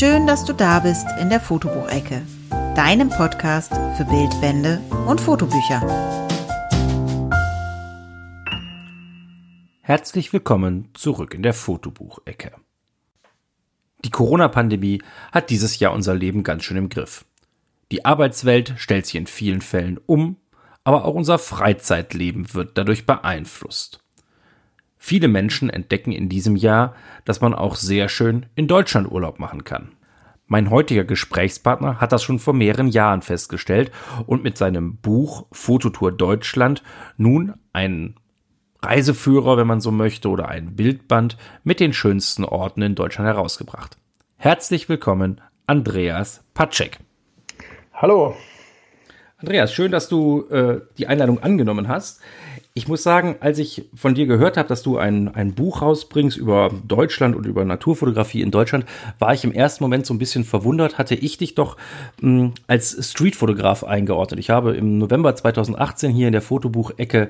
Schön, dass du da bist in der Fotobuchecke, deinem Podcast für Bildbände und Fotobücher. Herzlich willkommen zurück in der Fotobuchecke. Die Corona-Pandemie hat dieses Jahr unser Leben ganz schön im Griff. Die Arbeitswelt stellt sich in vielen Fällen um, aber auch unser Freizeitleben wird dadurch beeinflusst. Viele Menschen entdecken in diesem Jahr, dass man auch sehr schön in Deutschland Urlaub machen kann. Mein heutiger Gesprächspartner hat das schon vor mehreren Jahren festgestellt und mit seinem Buch Fototour Deutschland nun einen Reiseführer, wenn man so möchte, oder ein Bildband mit den schönsten Orten in Deutschland herausgebracht. Herzlich willkommen, Andreas Patschek. Hallo. Andreas, schön, dass du äh, die Einladung angenommen hast. Ich muss sagen, als ich von dir gehört habe, dass du ein, ein Buch rausbringst über Deutschland und über Naturfotografie in Deutschland, war ich im ersten Moment so ein bisschen verwundert. Hatte ich dich doch mh, hm, als Streetfotograf eingeordnet. Ich habe im November 2018 hier in der Fotobuchecke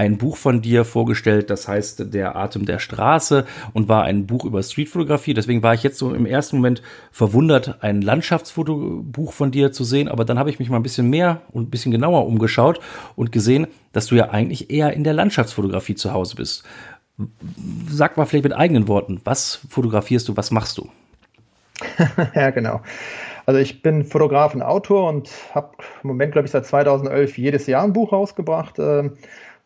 ein Buch von dir vorgestellt, das heißt Der Atem der Straße und war ein Buch über Streetfotografie. Deswegen war ich jetzt so im ersten Moment verwundert, ein Landschaftsfotobuch von dir zu sehen. Aber dann habe ich mich mal ein bisschen mehr und ein bisschen genauer umgeschaut und gesehen, dass du ja eigentlich eher in der Landschaftsfotografie zu Hause bist. Sag mal vielleicht mit eigenen Worten, was fotografierst du, was machst du? ja, genau. Also ich bin Fotograf und Autor und habe im Moment, glaube ich, seit 2011 jedes Jahr ein Buch rausgebracht. Ähm,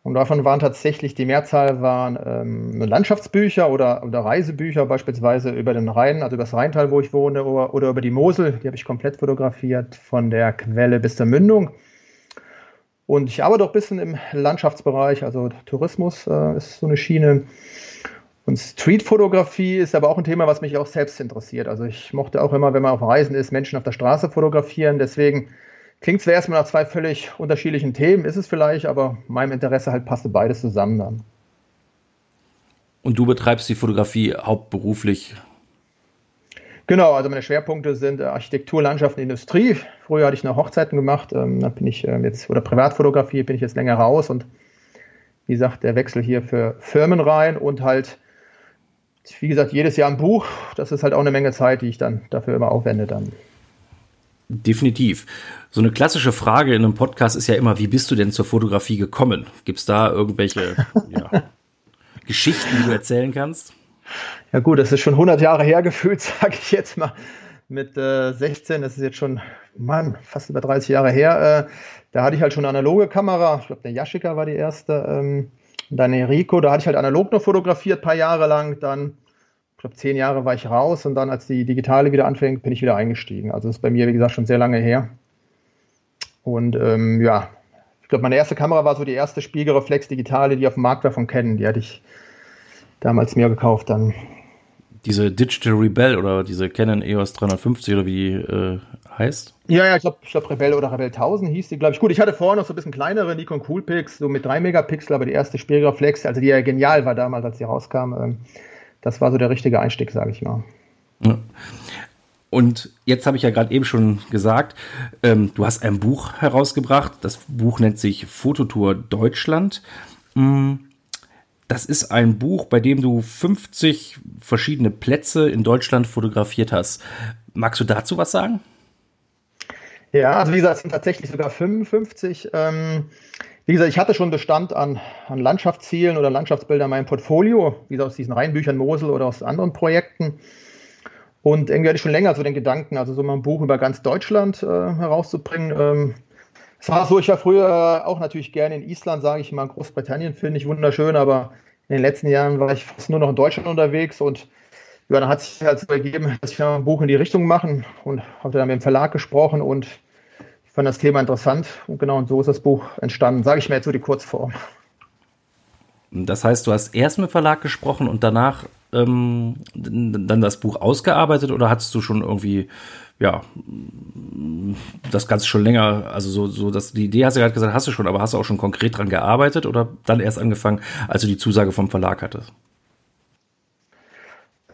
und davon waren tatsächlich, die Mehrzahl waren ähm, Landschaftsbücher oder, oder Reisebücher, beispielsweise über den Rhein, also über das Rheintal, wo ich wohne, oder, oder über die Mosel. Die habe ich komplett fotografiert, von der Quelle bis zur Mündung. Und ich arbeite auch ein bisschen im Landschaftsbereich, also Tourismus äh, ist so eine Schiene. Und Streetfotografie ist aber auch ein Thema, was mich auch selbst interessiert. Also ich mochte auch immer, wenn man auf Reisen ist, Menschen auf der Straße fotografieren. Deswegen Klingt zwar erstmal nach zwei völlig unterschiedlichen Themen, ist es vielleicht, aber meinem Interesse halt passte beides zusammen dann. Und du betreibst die Fotografie hauptberuflich? Genau, also meine Schwerpunkte sind äh, Architektur, Landschaft und Industrie. Früher hatte ich noch Hochzeiten gemacht, ähm, dann bin ich ähm, jetzt, oder Privatfotografie bin ich jetzt länger raus und wie gesagt, der Wechsel hier für Firmen rein und halt, wie gesagt, jedes Jahr ein Buch. Das ist halt auch eine Menge Zeit, die ich dann dafür immer aufwende dann. Definitiv. So eine klassische Frage in einem Podcast ist ja immer, wie bist du denn zur Fotografie gekommen? Gibt es da irgendwelche ja, Geschichten, die du erzählen kannst? Ja gut, das ist schon 100 Jahre her gefühlt, sage ich jetzt mal. Mit äh, 16, das ist jetzt schon, Mann, fast über 30 Jahre her. Äh, da hatte ich halt schon eine analoge Kamera. Ich glaube, der Yashica war die erste. Ähm, dann Enrico, da hatte ich halt analog noch fotografiert, paar Jahre lang. Dann glaube, zehn Jahre war ich raus und dann, als die digitale wieder anfängt, bin ich wieder eingestiegen. Also das ist bei mir, wie gesagt, schon sehr lange her. Und ähm, ja, ich glaube, meine erste Kamera war so die erste Spiegelreflex digitale, die auf dem Markt war von Canon. Die hatte ich damals mir gekauft dann. Diese Digital Rebel oder diese Canon EOS 350 oder wie die äh, heißt? Ja, ja, ich glaube, ich glaub Rebel oder Rebel 1000 hieß die, glaube ich. Gut, ich hatte vorher noch so ein bisschen kleinere Nikon Coolpix, so mit 3 Megapixel, aber die erste Spiegelreflex, also die ja genial war damals, als die rauskam, ähm, das war so der richtige Einstieg, sage ich mal. Ja. Und jetzt habe ich ja gerade eben schon gesagt, ähm, du hast ein Buch herausgebracht. Das Buch nennt sich Fototour Deutschland. Mm, das ist ein Buch, bei dem du 50 verschiedene Plätze in Deutschland fotografiert hast. Magst du dazu was sagen? Ja, also wie gesagt, es sind tatsächlich sogar 55. Ähm, wie gesagt, ich hatte schon Bestand an, an Landschaftszielen oder Landschaftsbildern in meinem Portfolio, wie gesagt, aus diesen Reihenbüchern Mosel oder aus anderen Projekten. Und irgendwie hatte ich schon länger so den Gedanken, also so mal ein Buch über ganz Deutschland äh, herauszubringen. Ähm, es war so, ich war früher auch natürlich gerne in Island, sage ich mal, Großbritannien finde ich wunderschön, aber in den letzten Jahren war ich fast nur noch in Deutschland unterwegs und ja, dann hat sich halt so ergeben, dass ich ein Buch in die Richtung machen und habe dann mit dem Verlag gesprochen und fand das Thema interessant und genau und so ist das Buch entstanden. Sage ich mir jetzt so die Kurzform. Das heißt, du hast erst mit Verlag gesprochen und danach ähm, dann das Buch ausgearbeitet oder hattest du schon irgendwie, ja, das Ganze schon länger, also so, so dass die Idee hast du gerade gesagt, hast du schon, aber hast du auch schon konkret dran gearbeitet oder dann erst angefangen, als du die Zusage vom Verlag hattest?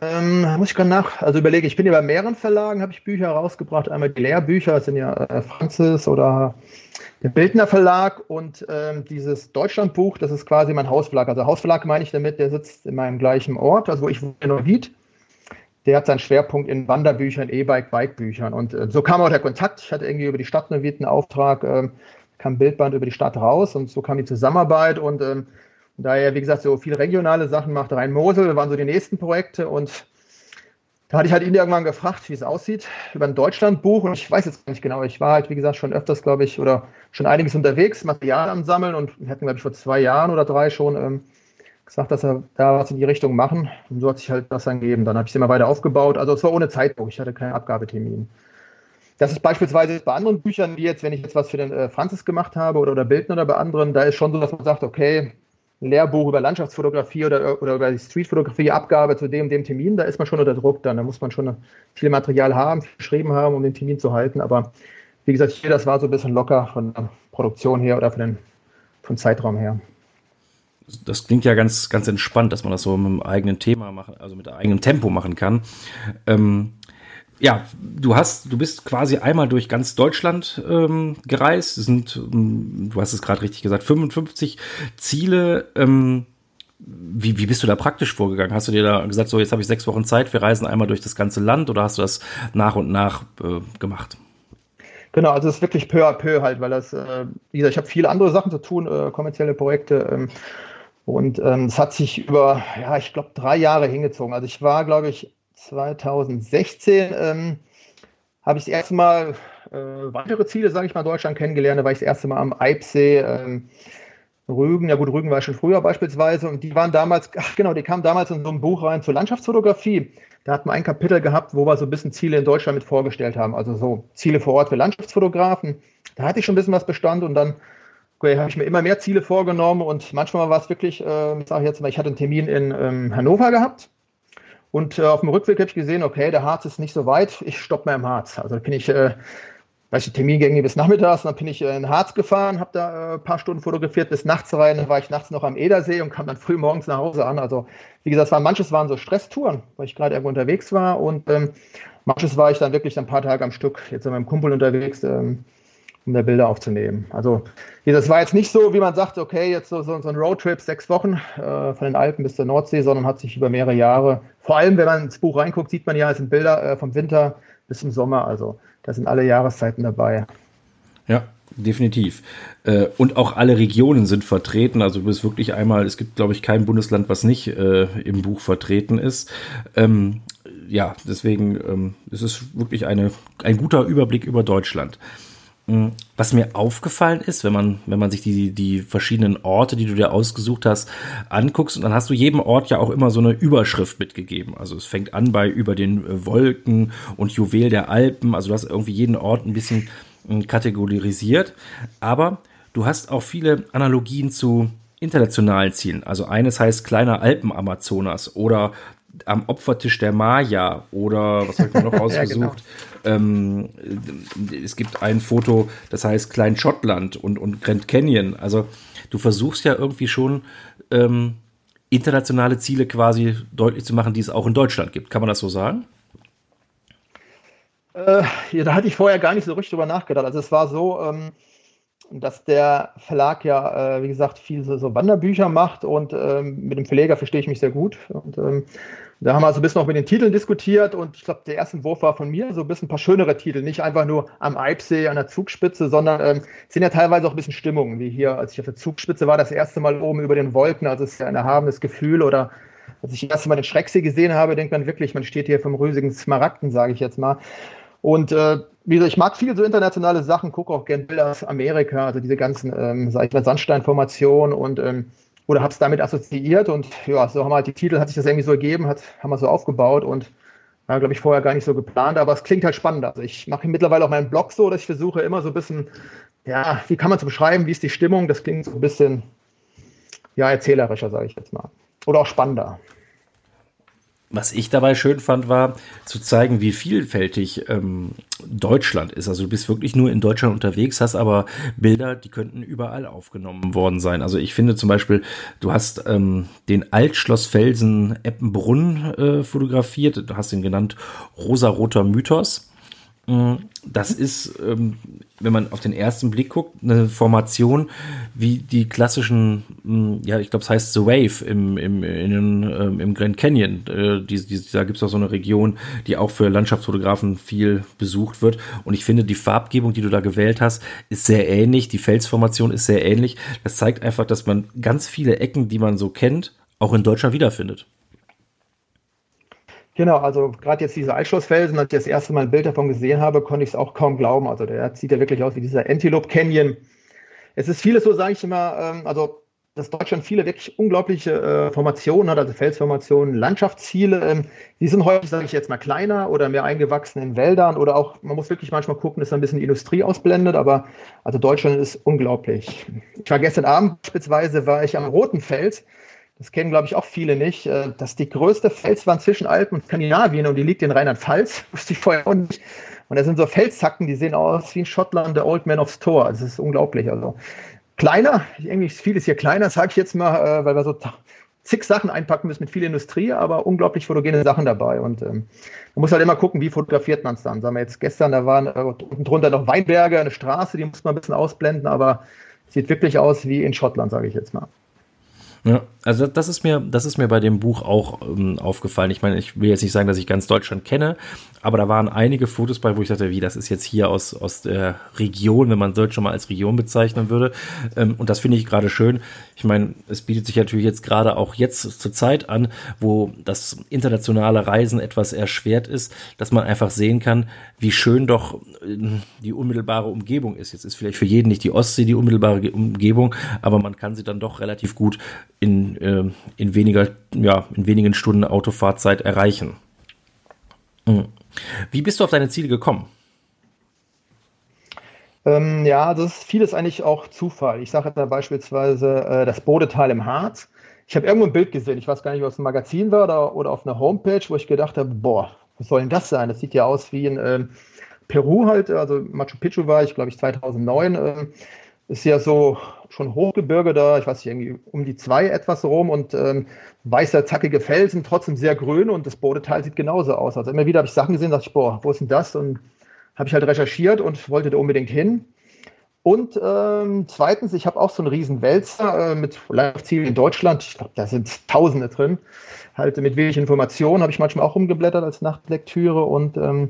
Ähm, muss ich gerade nach, also überlege, ich bin ja bei mehreren Verlagen, habe ich Bücher rausgebracht. Einmal die Lehrbücher, das sind ja äh, Franzis oder der Bildner Verlag und ähm, dieses Deutschlandbuch, das ist quasi mein Hausverlag. Also Hausverlag meine ich damit, der sitzt in meinem gleichen Ort, also wo ich wohne in Neuwied. der hat seinen Schwerpunkt in Wanderbüchern, E-Bike, Bikebüchern. Und äh, so kam auch der Kontakt. Ich hatte irgendwie über die Stadt einen Auftrag, äh, kam Bildband über die Stadt raus und so kam die Zusammenarbeit. Und ähm, da er, wie gesagt, so viel regionale Sachen macht, Rhein-Mosel waren so die nächsten Projekte. Und da hatte ich halt ihn irgendwann gefragt, wie es aussieht, über ein Deutschlandbuch. Und ich weiß jetzt nicht genau. Ich war halt, wie gesagt, schon öfters, glaube ich, oder schon einiges unterwegs, Material am Sammeln und wir hatten, glaube ich, vor zwei Jahren oder drei schon ähm, gesagt, dass er da was in die Richtung machen. Und so hat sich halt das dann gegeben. Dann habe ich es immer weiter aufgebaut. Also es war ohne Zeitdruck. Ich hatte keinen Abgabetermin. Das ist beispielsweise bei anderen Büchern, wie jetzt, wenn ich jetzt was für den äh, Franzis gemacht habe oder, oder Bildner oder bei anderen, da ist schon so, dass man sagt, okay, ein Lehrbuch über Landschaftsfotografie oder, oder über die Streetfotografie, Abgabe zu dem, dem Termin, da ist man schon unter Druck dann. Da muss man schon viel Material haben, viel geschrieben haben, um den Termin zu halten. Aber wie gesagt, hier, das war so ein bisschen locker von der Produktion her oder von den, vom Zeitraum her das klingt ja ganz, ganz entspannt, dass man das so mit dem eigenen Thema machen, also mit eigenem Tempo machen kann. Ähm, ja, du hast, du bist quasi einmal durch ganz Deutschland ähm, gereist. Es sind, ähm, du hast es gerade richtig gesagt, 55 Ziele. Ähm, wie, wie bist du da praktisch vorgegangen? Hast du dir da gesagt, so jetzt habe ich sechs Wochen Zeit, wir reisen einmal durch das ganze Land oder hast du das nach und nach äh, gemacht? Genau, also es ist wirklich peu à peu halt, weil das, äh, wie gesagt, ich habe viele andere Sachen zu tun, äh, kommerzielle Projekte. Ähm, und ähm, es hat sich über, ja, ich glaube, drei Jahre hingezogen. Also ich war, glaube ich, 2016 ähm, habe ich das erste Mal äh, weitere Ziele, sage ich mal, Deutschland kennengelernt. Da war ich das erste Mal am Eibsee, ähm, Rügen. Ja gut, Rügen war schon früher beispielsweise. Und die waren damals, ach genau, die kamen damals in so ein Buch rein zur Landschaftsfotografie. Da hatten wir ein Kapitel gehabt, wo wir so ein bisschen Ziele in Deutschland mit vorgestellt haben. Also so Ziele vor Ort für Landschaftsfotografen. Da hatte ich schon ein bisschen was Bestand und dann okay, habe ich mir immer mehr Ziele vorgenommen und manchmal war es wirklich, äh, ich sage jetzt mal, ich hatte einen Termin in ähm, Hannover gehabt und äh, auf dem Rückweg habe ich gesehen, okay, der Harz ist nicht so weit, ich stoppe mal im Harz. Also da bin ich, äh, weiß ich, Termingänge bis nachmittags, dann bin ich äh, in Harz gefahren, habe da äh, ein paar Stunden fotografiert bis nachts rein, dann war ich nachts noch am Edersee und kam dann früh morgens nach Hause an. Also wie gesagt, waren, manches waren so Stresstouren, weil ich gerade irgendwo unterwegs war und ähm, manches war ich dann wirklich ein paar Tage am Stück, jetzt mit meinem Kumpel unterwegs. Ähm, um da Bilder aufzunehmen. Also das war jetzt nicht so, wie man sagt, okay, jetzt so, so, so ein Roadtrip, sechs Wochen äh, von den Alpen bis zur Nordsee, sondern hat sich über mehrere Jahre, vor allem wenn man ins Buch reinguckt, sieht man ja, es sind Bilder äh, vom Winter bis zum Sommer, also da sind alle Jahreszeiten dabei. Ja, definitiv. Äh, und auch alle Regionen sind vertreten. Also du bist wirklich einmal, es gibt, glaube ich, kein Bundesland, was nicht äh, im Buch vertreten ist. Ähm, ja, deswegen ähm, ist es wirklich eine, ein guter Überblick über Deutschland. Mhm. Was mir aufgefallen ist, wenn man, wenn man sich die, die verschiedenen Orte, die du dir ausgesucht hast, anguckst, und dann hast du jedem Ort ja auch immer so eine Überschrift mitgegeben. Also es fängt an bei über den äh, Wolken und Juwel der Alpen. Also du hast irgendwie jeden Ort ein bisschen äh, kategorisiert. Aber du hast auch viele Analogien zu internationalen Zielen. Also eines heißt kleiner Alpen-Amazonas oder am Opfertisch der Maya oder was habe ich mir noch ausgesucht? ja, genau. ähm, es gibt ein Foto, das heißt Klein Schottland und, und Grand Canyon. Also du versuchst ja irgendwie schon ähm, internationale Ziele quasi deutlich zu machen, die es auch in Deutschland gibt. Kann man das so sagen? Äh, ja, da hatte ich vorher gar nicht so richtig drüber nachgedacht. Also es war so, ähm, dass der Verlag ja, äh, wie gesagt, viel so, so Wanderbücher macht und ähm, mit dem Verleger verstehe ich mich sehr gut. Und ähm, da haben wir also ein bisschen auch mit den Titeln diskutiert und ich glaube, der erste Entwurf war von mir so ein bisschen ein paar schönere Titel, nicht einfach nur am Eibsee, an der Zugspitze, sondern ähm, sind ja teilweise auch ein bisschen Stimmungen, wie hier, als ich auf der Zugspitze war, das erste Mal oben über den Wolken, also es ist ja ein erhabenes Gefühl oder als ich das erste Mal den Schrecksee gesehen habe, denkt man wirklich, man steht hier vom rüsigen Smaragden, sage ich jetzt mal. Und äh, wie gesagt, ich mag viele so internationale Sachen, gucke auch gerne Bilder aus Amerika, also diese ganzen, ähm, sag ich mal, Sandsteinformationen und ähm, oder habe es damit assoziiert und ja, so haben halt die Titel, hat sich das irgendwie so ergeben, hat, haben wir so aufgebaut und war, glaube ich, vorher gar nicht so geplant, aber es klingt halt spannend. Also ich mache mittlerweile auch meinen Blog so, dass ich versuche immer so ein bisschen, ja, wie kann man es beschreiben, wie ist die Stimmung? Das klingt so ein bisschen, ja, erzählerischer, sage ich jetzt mal. Oder auch spannender. Was ich dabei schön fand, war zu zeigen, wie vielfältig ähm, Deutschland ist. Also du bist wirklich nur in Deutschland unterwegs, hast aber Bilder, die könnten überall aufgenommen worden sein. Also ich finde zum Beispiel, du hast ähm, den Altschlossfelsen Eppenbrunn äh, fotografiert, du hast ihn genannt Rosaroter Mythos. Das ist, ähm, wenn man auf den ersten Blick guckt, eine Formation wie die klassischen, mm, ja, ich glaube, es heißt The Wave im, im, in, ähm, im Grand Canyon. Äh, die, die, da gibt es auch so eine Region, die auch für Landschaftsfotografen viel besucht wird. Und ich finde, die Farbgebung, die du da gewählt hast, ist sehr ähnlich. Die Felsformation ist sehr ähnlich. Das zeigt einfach, dass man ganz viele Ecken, die man so kennt, auch in Deutschland wiederfindet. Genau, also gerade jetzt diese Eisschlossfelsen, als ich das erste Mal ein Bild davon gesehen habe, konnte ich es auch kaum glauben. Also der sieht ja wirklich aus wie dieser Antelope Canyon. Es ist vieles so, sage ich immer, ähm, also dass Deutschland viele wirklich unglaubliche äh, Formationen hat, also Felsformationen, Landschaftsziele. Ähm, die sind häufig, sage ich jetzt mal, kleiner oder mehr eingewachsen in Wäldern oder auch, man muss wirklich manchmal gucken, dass da ein bisschen die Industrie ausblendet, aber also Deutschland ist unglaublich. Ich war gestern Abend beispielsweise, war ich am Roten Fels das kennen, glaube ich, auch viele nicht, äh, dass die größte Felswand zwischen Alpen und Skandinavien und die liegt in Rheinland-Pfalz, wusste ich vorher auch nicht. Und da sind so Felshacken, die sehen aus wie in Schottland der Old Man of Store. Das ist unglaublich. Also kleiner, irgendwie vieles hier kleiner, sage ich jetzt mal, äh, weil wir so zig Sachen einpacken müssen mit viel Industrie, aber unglaublich fotogene Sachen dabei. Und ähm, man muss halt immer gucken, wie fotografiert man es dann. Sagen wir jetzt gestern, da waren äh, unten drunter noch Weinberge, eine Straße, die muss man ein bisschen ausblenden, aber sieht wirklich aus wie in Schottland, sage ich jetzt mal. Ja, also das ist mir, das ist mir bei dem Buch auch ähm, aufgefallen. Ich meine, ich will jetzt nicht sagen, dass ich ganz Deutschland kenne, aber da waren einige Fotos bei, wo ich dachte, wie, das ist jetzt hier aus, aus der Region, wenn man Deutschland mal als Region bezeichnen würde. Ähm, und das finde ich gerade schön. Ich meine, es bietet sich natürlich jetzt gerade auch jetzt zur Zeit an, wo das internationale Reisen etwas erschwert ist, dass man einfach sehen kann, wie schön doch äh, die unmittelbare Umgebung ist. Jetzt ist vielleicht für jeden nicht die Ostsee die unmittelbare Umgebung, aber man kann sie dann doch relativ gut in, äh, in weniger, ja, in wenigen Stunden Autofahrzeit erreichen. Mhm. Wie bist du auf deine Ziele gekommen? Ähm, ja, das ist vieles eigentlich auch Zufall. Ich sage da beispielsweise äh, das Bodetal im Harz. Ich habe irgendwo ein Bild gesehen, ich weiß gar nicht, ob es ein Magazin war oder, oder auf einer Homepage, wo ich gedacht habe, boah, was soll denn das sein? Das sieht ja aus wie in äh, Peru halt, also Machu Picchu war ich, glaube ich, 2009. Äh, ist ja so schon Hochgebirge da, ich weiß nicht, irgendwie um die zwei etwas rum und ähm, weißer, zackige Felsen, trotzdem sehr grün und das Bodeteil sieht genauso aus. Also immer wieder habe ich Sachen gesehen, dachte ich, boah, wo ist denn das? Und habe ich halt recherchiert und wollte da unbedingt hin. Und ähm, zweitens, ich habe auch so einen riesen Wälzer äh, mit Live-Ziel in Deutschland. Ich glaube, da sind Tausende drin. Halt mit wenig Informationen habe ich manchmal auch rumgeblättert als Nachtlektüre und ähm,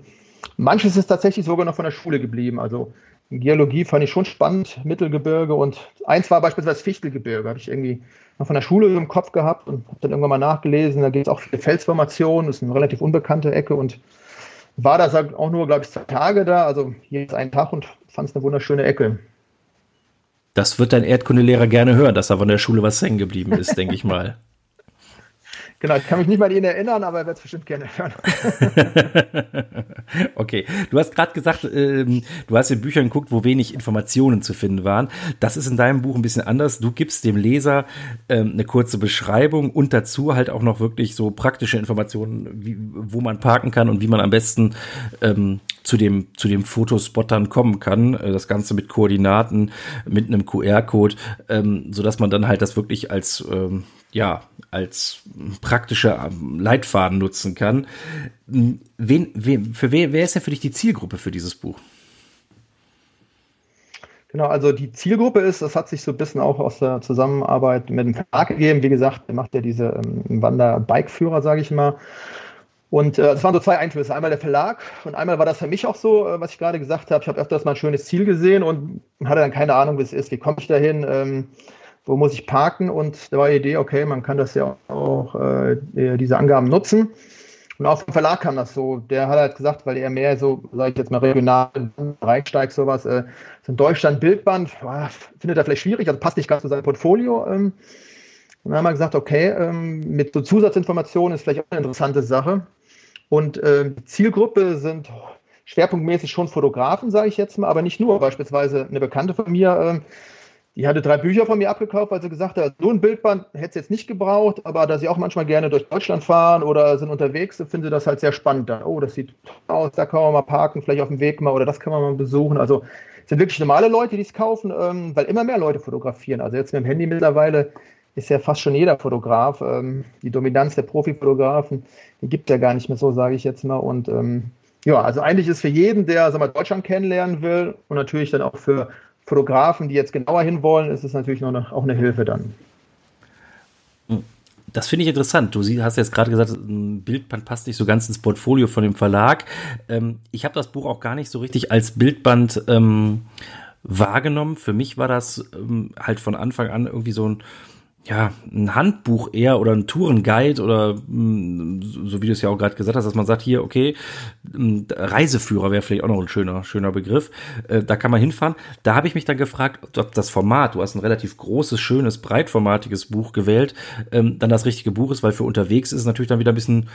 manches ist tatsächlich sogar noch von der Schule geblieben. Also Geologie fand ich schon spannend, Mittelgebirge und eins war beispielsweise Fichtelgebirge, habe ich irgendwie noch von der Schule im Kopf gehabt und habe dann irgendwann mal nachgelesen. Da gibt es auch viele Felsformationen, das ist eine relativ unbekannte Ecke und war da auch nur, glaube ich, zwei Tage da, also jetzt einen Tag und fand es eine wunderschöne Ecke. Das wird dein Erdkundelehrer gerne hören, dass da von der Schule was hängen geblieben ist, denke ich mal. Genau, ich kann mich nicht mal an ihn erinnern, aber er wird es bestimmt gerne hören. okay, du hast gerade gesagt, ähm, du hast in Büchern geguckt, wo wenig Informationen zu finden waren. Das ist in deinem Buch ein bisschen anders. Du gibst dem Leser ähm, eine kurze Beschreibung und dazu halt auch noch wirklich so praktische Informationen, wie, wo man parken kann und wie man am besten ähm, zu dem, zu dem Fotospot dann kommen kann. Äh, das Ganze mit Koordinaten, mit einem QR-Code, ähm, sodass man dann halt das wirklich als ähm, ja, als praktische ähm, Leitfaden nutzen kann. Wen, wen, für wer, wer ist denn für dich die Zielgruppe für dieses Buch? Genau, also die Zielgruppe ist, das hat sich so ein bisschen auch aus der Zusammenarbeit mit dem Verlag gegeben. Wie gesagt, der macht ja diese ähm, Wander-Bike-Führer, sage ich mal. Und äh, das waren so zwei Einflüsse. Einmal der Verlag und einmal war das für mich auch so, äh, was ich gerade gesagt habe. Ich habe öfters mal ein schönes Ziel gesehen und hatte dann keine Ahnung, wie es ist. Wie komme ich dahin? Ähm, wo muss ich parken? Und da war die Idee, okay, man kann das ja auch, äh, diese Angaben nutzen. Und auch vom Verlag kam das so. Der hat halt gesagt, weil er mehr so, sage ich jetzt mal, regional reinsteigt, sowas, äh, so ein Deutschland-Bildband, findet er vielleicht schwierig, also passt nicht ganz zu seinem Portfolio. Ähm. Und dann haben wir gesagt, okay, ähm, mit so Zusatzinformationen ist vielleicht auch eine interessante Sache. Und äh, Zielgruppe sind schwerpunktmäßig schon Fotografen, sage ich jetzt mal, aber nicht nur. Beispielsweise eine Bekannte von mir, äh, die hatte drei Bücher von mir abgekauft, weil sie gesagt hat, so ein Bildband hätte sie jetzt nicht gebraucht, aber da sie auch manchmal gerne durch Deutschland fahren oder sind unterwegs, finden sie das halt sehr spannend. Da, oh, das sieht aus, da kann man mal parken, vielleicht auf dem Weg mal oder das kann man mal besuchen. Also sind wirklich normale Leute, die es kaufen, ähm, weil immer mehr Leute fotografieren. Also jetzt mit dem Handy mittlerweile ist ja fast schon jeder Fotograf. Ähm, die Dominanz der Profifotografen, gibt ja gar nicht mehr so, sage ich jetzt mal. Und ähm, ja, also eigentlich ist für jeden, der sag mal, Deutschland kennenlernen will und natürlich dann auch für Fotografen, die jetzt genauer hinwollen, ist es natürlich noch eine, auch eine Hilfe dann. Das finde ich interessant. Du hast jetzt gerade gesagt, ein Bildband passt nicht so ganz ins Portfolio von dem Verlag. Ähm, ich habe das Buch auch gar nicht so richtig als Bildband ähm, wahrgenommen. Für mich war das ähm, halt von Anfang an irgendwie so ein ja, ein Handbuch eher oder ein Tourenguide oder mm, so wie du es ja auch gerade gesagt hast, dass man sagt, hier, okay, mm, Reiseführer wäre vielleicht auch noch ein schöner, schöner Begriff. Äh, da kann man hinfahren. Da habe ich mich dann gefragt, ob das Format, du hast ein relativ großes, schönes, breitformatiges Buch gewählt, ähm, dann das richtige Buch ist, weil für unterwegs ist es natürlich dann wieder ein bisschen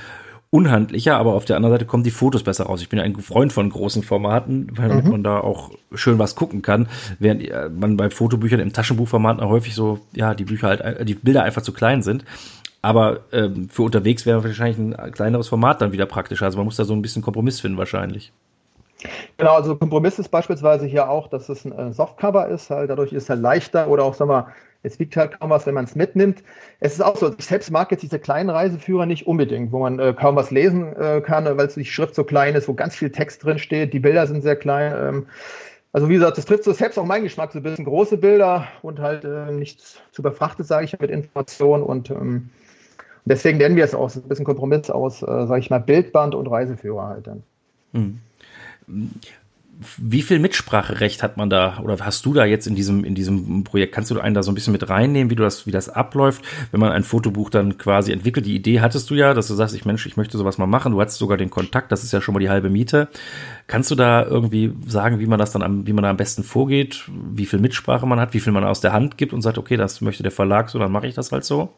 unhandlicher, aber auf der anderen Seite kommen die Fotos besser raus. Ich bin ja ein Freund von großen Formaten, weil mhm. man da auch schön was gucken kann, während äh, man bei Fotobüchern im Taschenbuchformat häufig so, ja, die Bücher halt, äh, die Bilder einfach zu klein sind. Aber ähm, für unterwegs wäre wahrscheinlich ein kleineres Format dann wieder praktischer. Also man muss da so ein bisschen Kompromiss finden wahrscheinlich. Genau, also Kompromiss ist beispielsweise hier auch, dass es ein äh, Softcover ist, halt dadurch ist es halt leichter oder auch, sagen wir, es wiegt halt kaum was, wenn man es mitnimmt. Es ist auch so, ich selbst mag jetzt diese kleinen Reiseführer nicht unbedingt, wo man äh, kaum was lesen äh, kann, weil die Schrift so klein ist, wo ganz viel Text drin steht, die Bilder sind sehr klein. Ähm, also wie gesagt, das trifft so selbst auch meinen Geschmack, so ein bisschen große Bilder und halt äh, nicht zu überfrachtet, sage ich, mit Informationen und ähm, deswegen nennen wir es auch so ein bisschen Kompromiss aus, äh, sage ich mal, Bildband und Reiseführer halt dann. Mhm wie viel Mitspracherecht hat man da oder hast du da jetzt in diesem in diesem Projekt? Kannst du einen da so ein bisschen mit reinnehmen, wie du das wie das abläuft, wenn man ein Fotobuch dann quasi entwickelt? Die Idee hattest du ja, dass du sagst, ich Mensch, ich möchte sowas mal machen. Du hattest sogar den Kontakt, das ist ja schon mal die halbe Miete. Kannst du da irgendwie sagen, wie man das dann am, wie man da am besten vorgeht, wie viel Mitsprache man hat, wie viel man aus der Hand gibt und sagt, okay, das möchte der Verlag so, dann mache ich das halt so?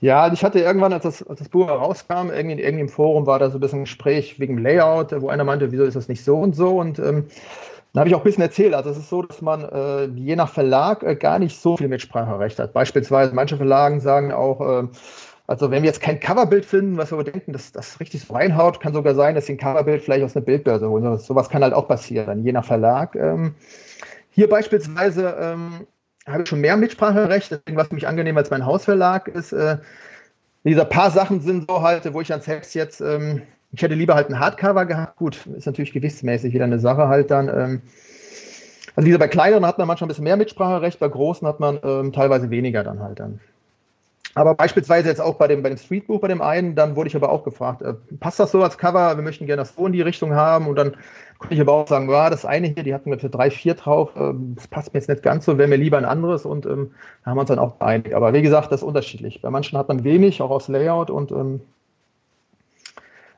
Ja, ich hatte irgendwann, als das, als das Buch rauskam, irgendwie in irgendeinem Forum war da so ein bisschen ein Gespräch wegen Layout, wo einer meinte, wieso ist das nicht so und so und ähm, dann habe ich auch ein bisschen erzählt. Also es ist so, dass man äh, je nach Verlag äh, gar nicht so viel Mitspracherecht hat. Beispielsweise manche Verlagen sagen auch, äh, also wenn wir jetzt kein Coverbild finden, was wir denken, dass das richtig so reinhaut, kann sogar sein, dass sie ein Coverbild vielleicht aus einer Bildbörse holen. Sowas kann halt auch passieren, je nach Verlag. Ähm, hier beispielsweise ähm, habe ich schon mehr Mitspracherecht, was mich angenehm als mein Hausverlag ist. Äh, dieser paar Sachen sind so halt, wo ich dann selbst jetzt, ähm, ich hätte lieber halt ein Hardcover gehabt. Gut, ist natürlich gewichtsmäßig wieder eine Sache halt dann. Ähm, also gesagt, bei kleineren hat man manchmal ein bisschen mehr Mitspracherecht, bei großen hat man ähm, teilweise weniger dann halt dann. Aber beispielsweise jetzt auch bei dem, bei dem Streetbuch, bei dem einen, dann wurde ich aber auch gefragt, äh, passt das so als Cover? Wir möchten gerne das so in die Richtung haben. Und dann konnte ich aber auch sagen, ja, das eine hier, die hatten wir für drei, vier drauf, äh, das passt mir jetzt nicht ganz so, wäre mir lieber ein anderes. Und ähm, da haben wir uns dann auch geeinigt. Aber wie gesagt, das ist unterschiedlich. Bei manchen hat man wenig, auch aus Layout. Und ähm,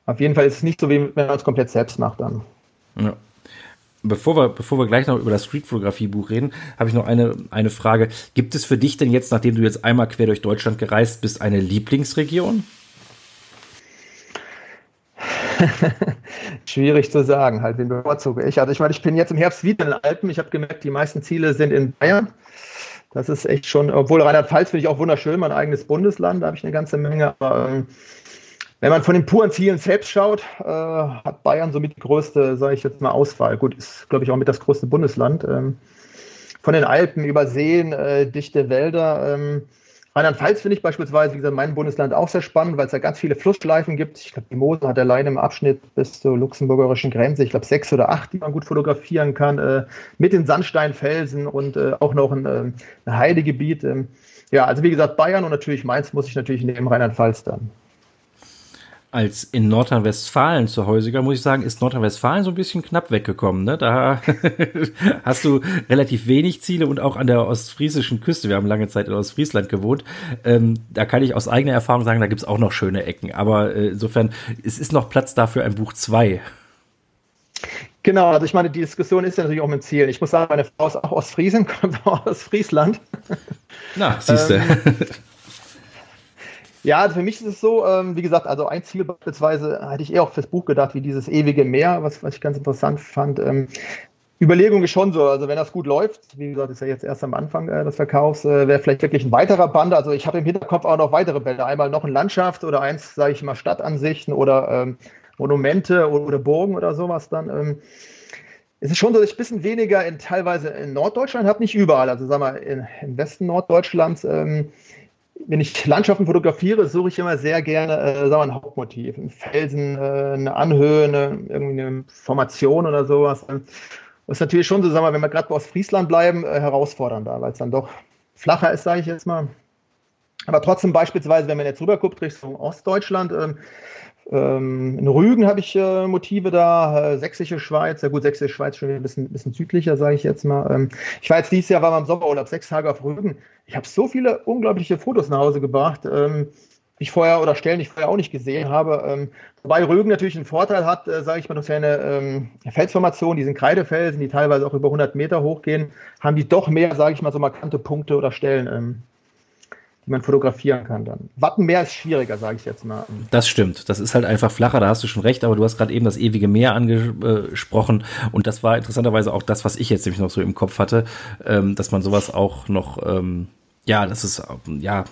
auf jeden Fall ist es nicht so, wie wenn man es komplett selbst macht dann. Ja bevor wir, bevor wir gleich noch über das Streetfotografie-Buch reden, habe ich noch eine, eine Frage. Gibt es für dich denn jetzt, nachdem du jetzt einmal quer durch Deutschland gereist bist, eine Lieblingsregion? Schwierig zu sagen, halt, wen bevorzuge ich. Also ich meine, ich bin jetzt im Herbst wieder in den Alpen. Ich habe gemerkt, die meisten Ziele sind in Bayern. Das ist echt schon, obwohl Rheinland-Pfalz finde ich auch wunderschön, mein eigenes Bundesland, da habe ich eine ganze Menge. Aber ähm, wenn man von den puren Zielen selbst schaut, äh, hat Bayern somit die größte, sage ich jetzt mal, Auswahl. Gut, ist, glaube ich, auch mit das größte Bundesland. Ähm, von den Alpen über Seen, äh, dichte Wälder. Ähm, Rheinland-Pfalz finde ich beispielsweise, wie gesagt, mein Bundesland auch sehr spannend, weil es da ganz viele Flussschleifen gibt. Ich glaube, die Mosel hat allein im Abschnitt bis zur luxemburgerischen Grenze, ich glaube, sechs oder acht, die man gut fotografieren kann, äh, mit den Sandsteinfelsen und äh, auch noch ein, äh, ein Heidegebiet. Ähm, ja, also wie gesagt, Bayern und natürlich Mainz muss ich natürlich neben Rheinland-Pfalz dann als in Nordrhein-Westfalen zu Häusiger, muss ich sagen, ist Nordrhein-Westfalen so ein bisschen knapp weggekommen. Ne? Da hast du relativ wenig Ziele und auch an der ostfriesischen Küste. Wir haben lange Zeit in Ostfriesland gewohnt. Ähm, da kann ich aus eigener Erfahrung sagen, da gibt's auch noch schöne Ecken. Aber äh, insofern, es ist noch Platz dafür ein Buch 2. Genau, also ich meine, die Diskussion ist ja natürlich auch mit Ziel. Ich muss sagen, meine Frau ist auch aus Friesen, kommt auch aus Friesland. Na, siehst du. Ähm, Ja, also für mich ist es so, ähm, wie gesagt, also ein Ziel beispielsweise hatte ich eher auch fürs Buch gedacht, wie dieses ewige Meer, was, was ich ganz interessant fand. Ähm, Überlegung ist schon so, also wenn das gut läuft, wie gesagt, ist ja jetzt erst am Anfang äh, des Verkaufs, äh, wäre vielleicht wirklich ein weiterer Band. Also ich habe im Hinterkopf auch noch weitere Bänder. Einmal noch ein Landschaft oder eins, sage ich mal, Stadtansichten oder ähm, Monumente oder, oder, Burgen oder sowas dann. Ähm, es ist schon so, dass ich ein bisschen weniger in teilweise in Norddeutschland habe, nicht überall. Also sagen wir, in, im Westen Norddeutschlands ähm, wenn ich Landschaften fotografiere, suche ich immer sehr gerne äh, wir, ein Hauptmotiv. Ein Felsen, äh, eine Anhöhe, eine, irgendwie Formation oder sowas. Das ist natürlich schon so, sagen wir, wenn wir gerade aus Friesland bleiben, äh, herausfordernder, weil es dann doch flacher ist, sage ich jetzt mal. Aber trotzdem beispielsweise, wenn man jetzt rüber guckt Richtung Ostdeutschland, ähm, ähm, in Rügen habe ich äh, Motive da, äh, Sächsische Schweiz, ja gut, Sächsische Schweiz schon ein bisschen, bisschen südlicher, sage ich jetzt mal. Ähm, ich war jetzt dieses Jahr, war mal im Sommerurlaub, sechs Tage auf Rügen. Ich habe so viele unglaubliche Fotos nach Hause gebracht, ähm, die ich vorher oder Stellen, die ich vorher auch nicht gesehen habe. Ähm, wobei Rügen natürlich einen Vorteil hat, äh, sage ich mal, durch seine ähm, Felsformation, diesen Kreidefelsen, die teilweise auch über 100 Meter hochgehen, haben die doch mehr, sage ich mal, so markante Punkte oder Stellen. Ähm, die man fotografieren kann dann. Wattenmeer ist schwieriger, sage ich jetzt mal. Das stimmt. Das ist halt einfach flacher, da hast du schon recht, aber du hast gerade eben das ewige Meer angesprochen und das war interessanterweise auch das, was ich jetzt nämlich noch so im Kopf hatte, ähm, dass man sowas auch noch ähm, ja, das ist, ja,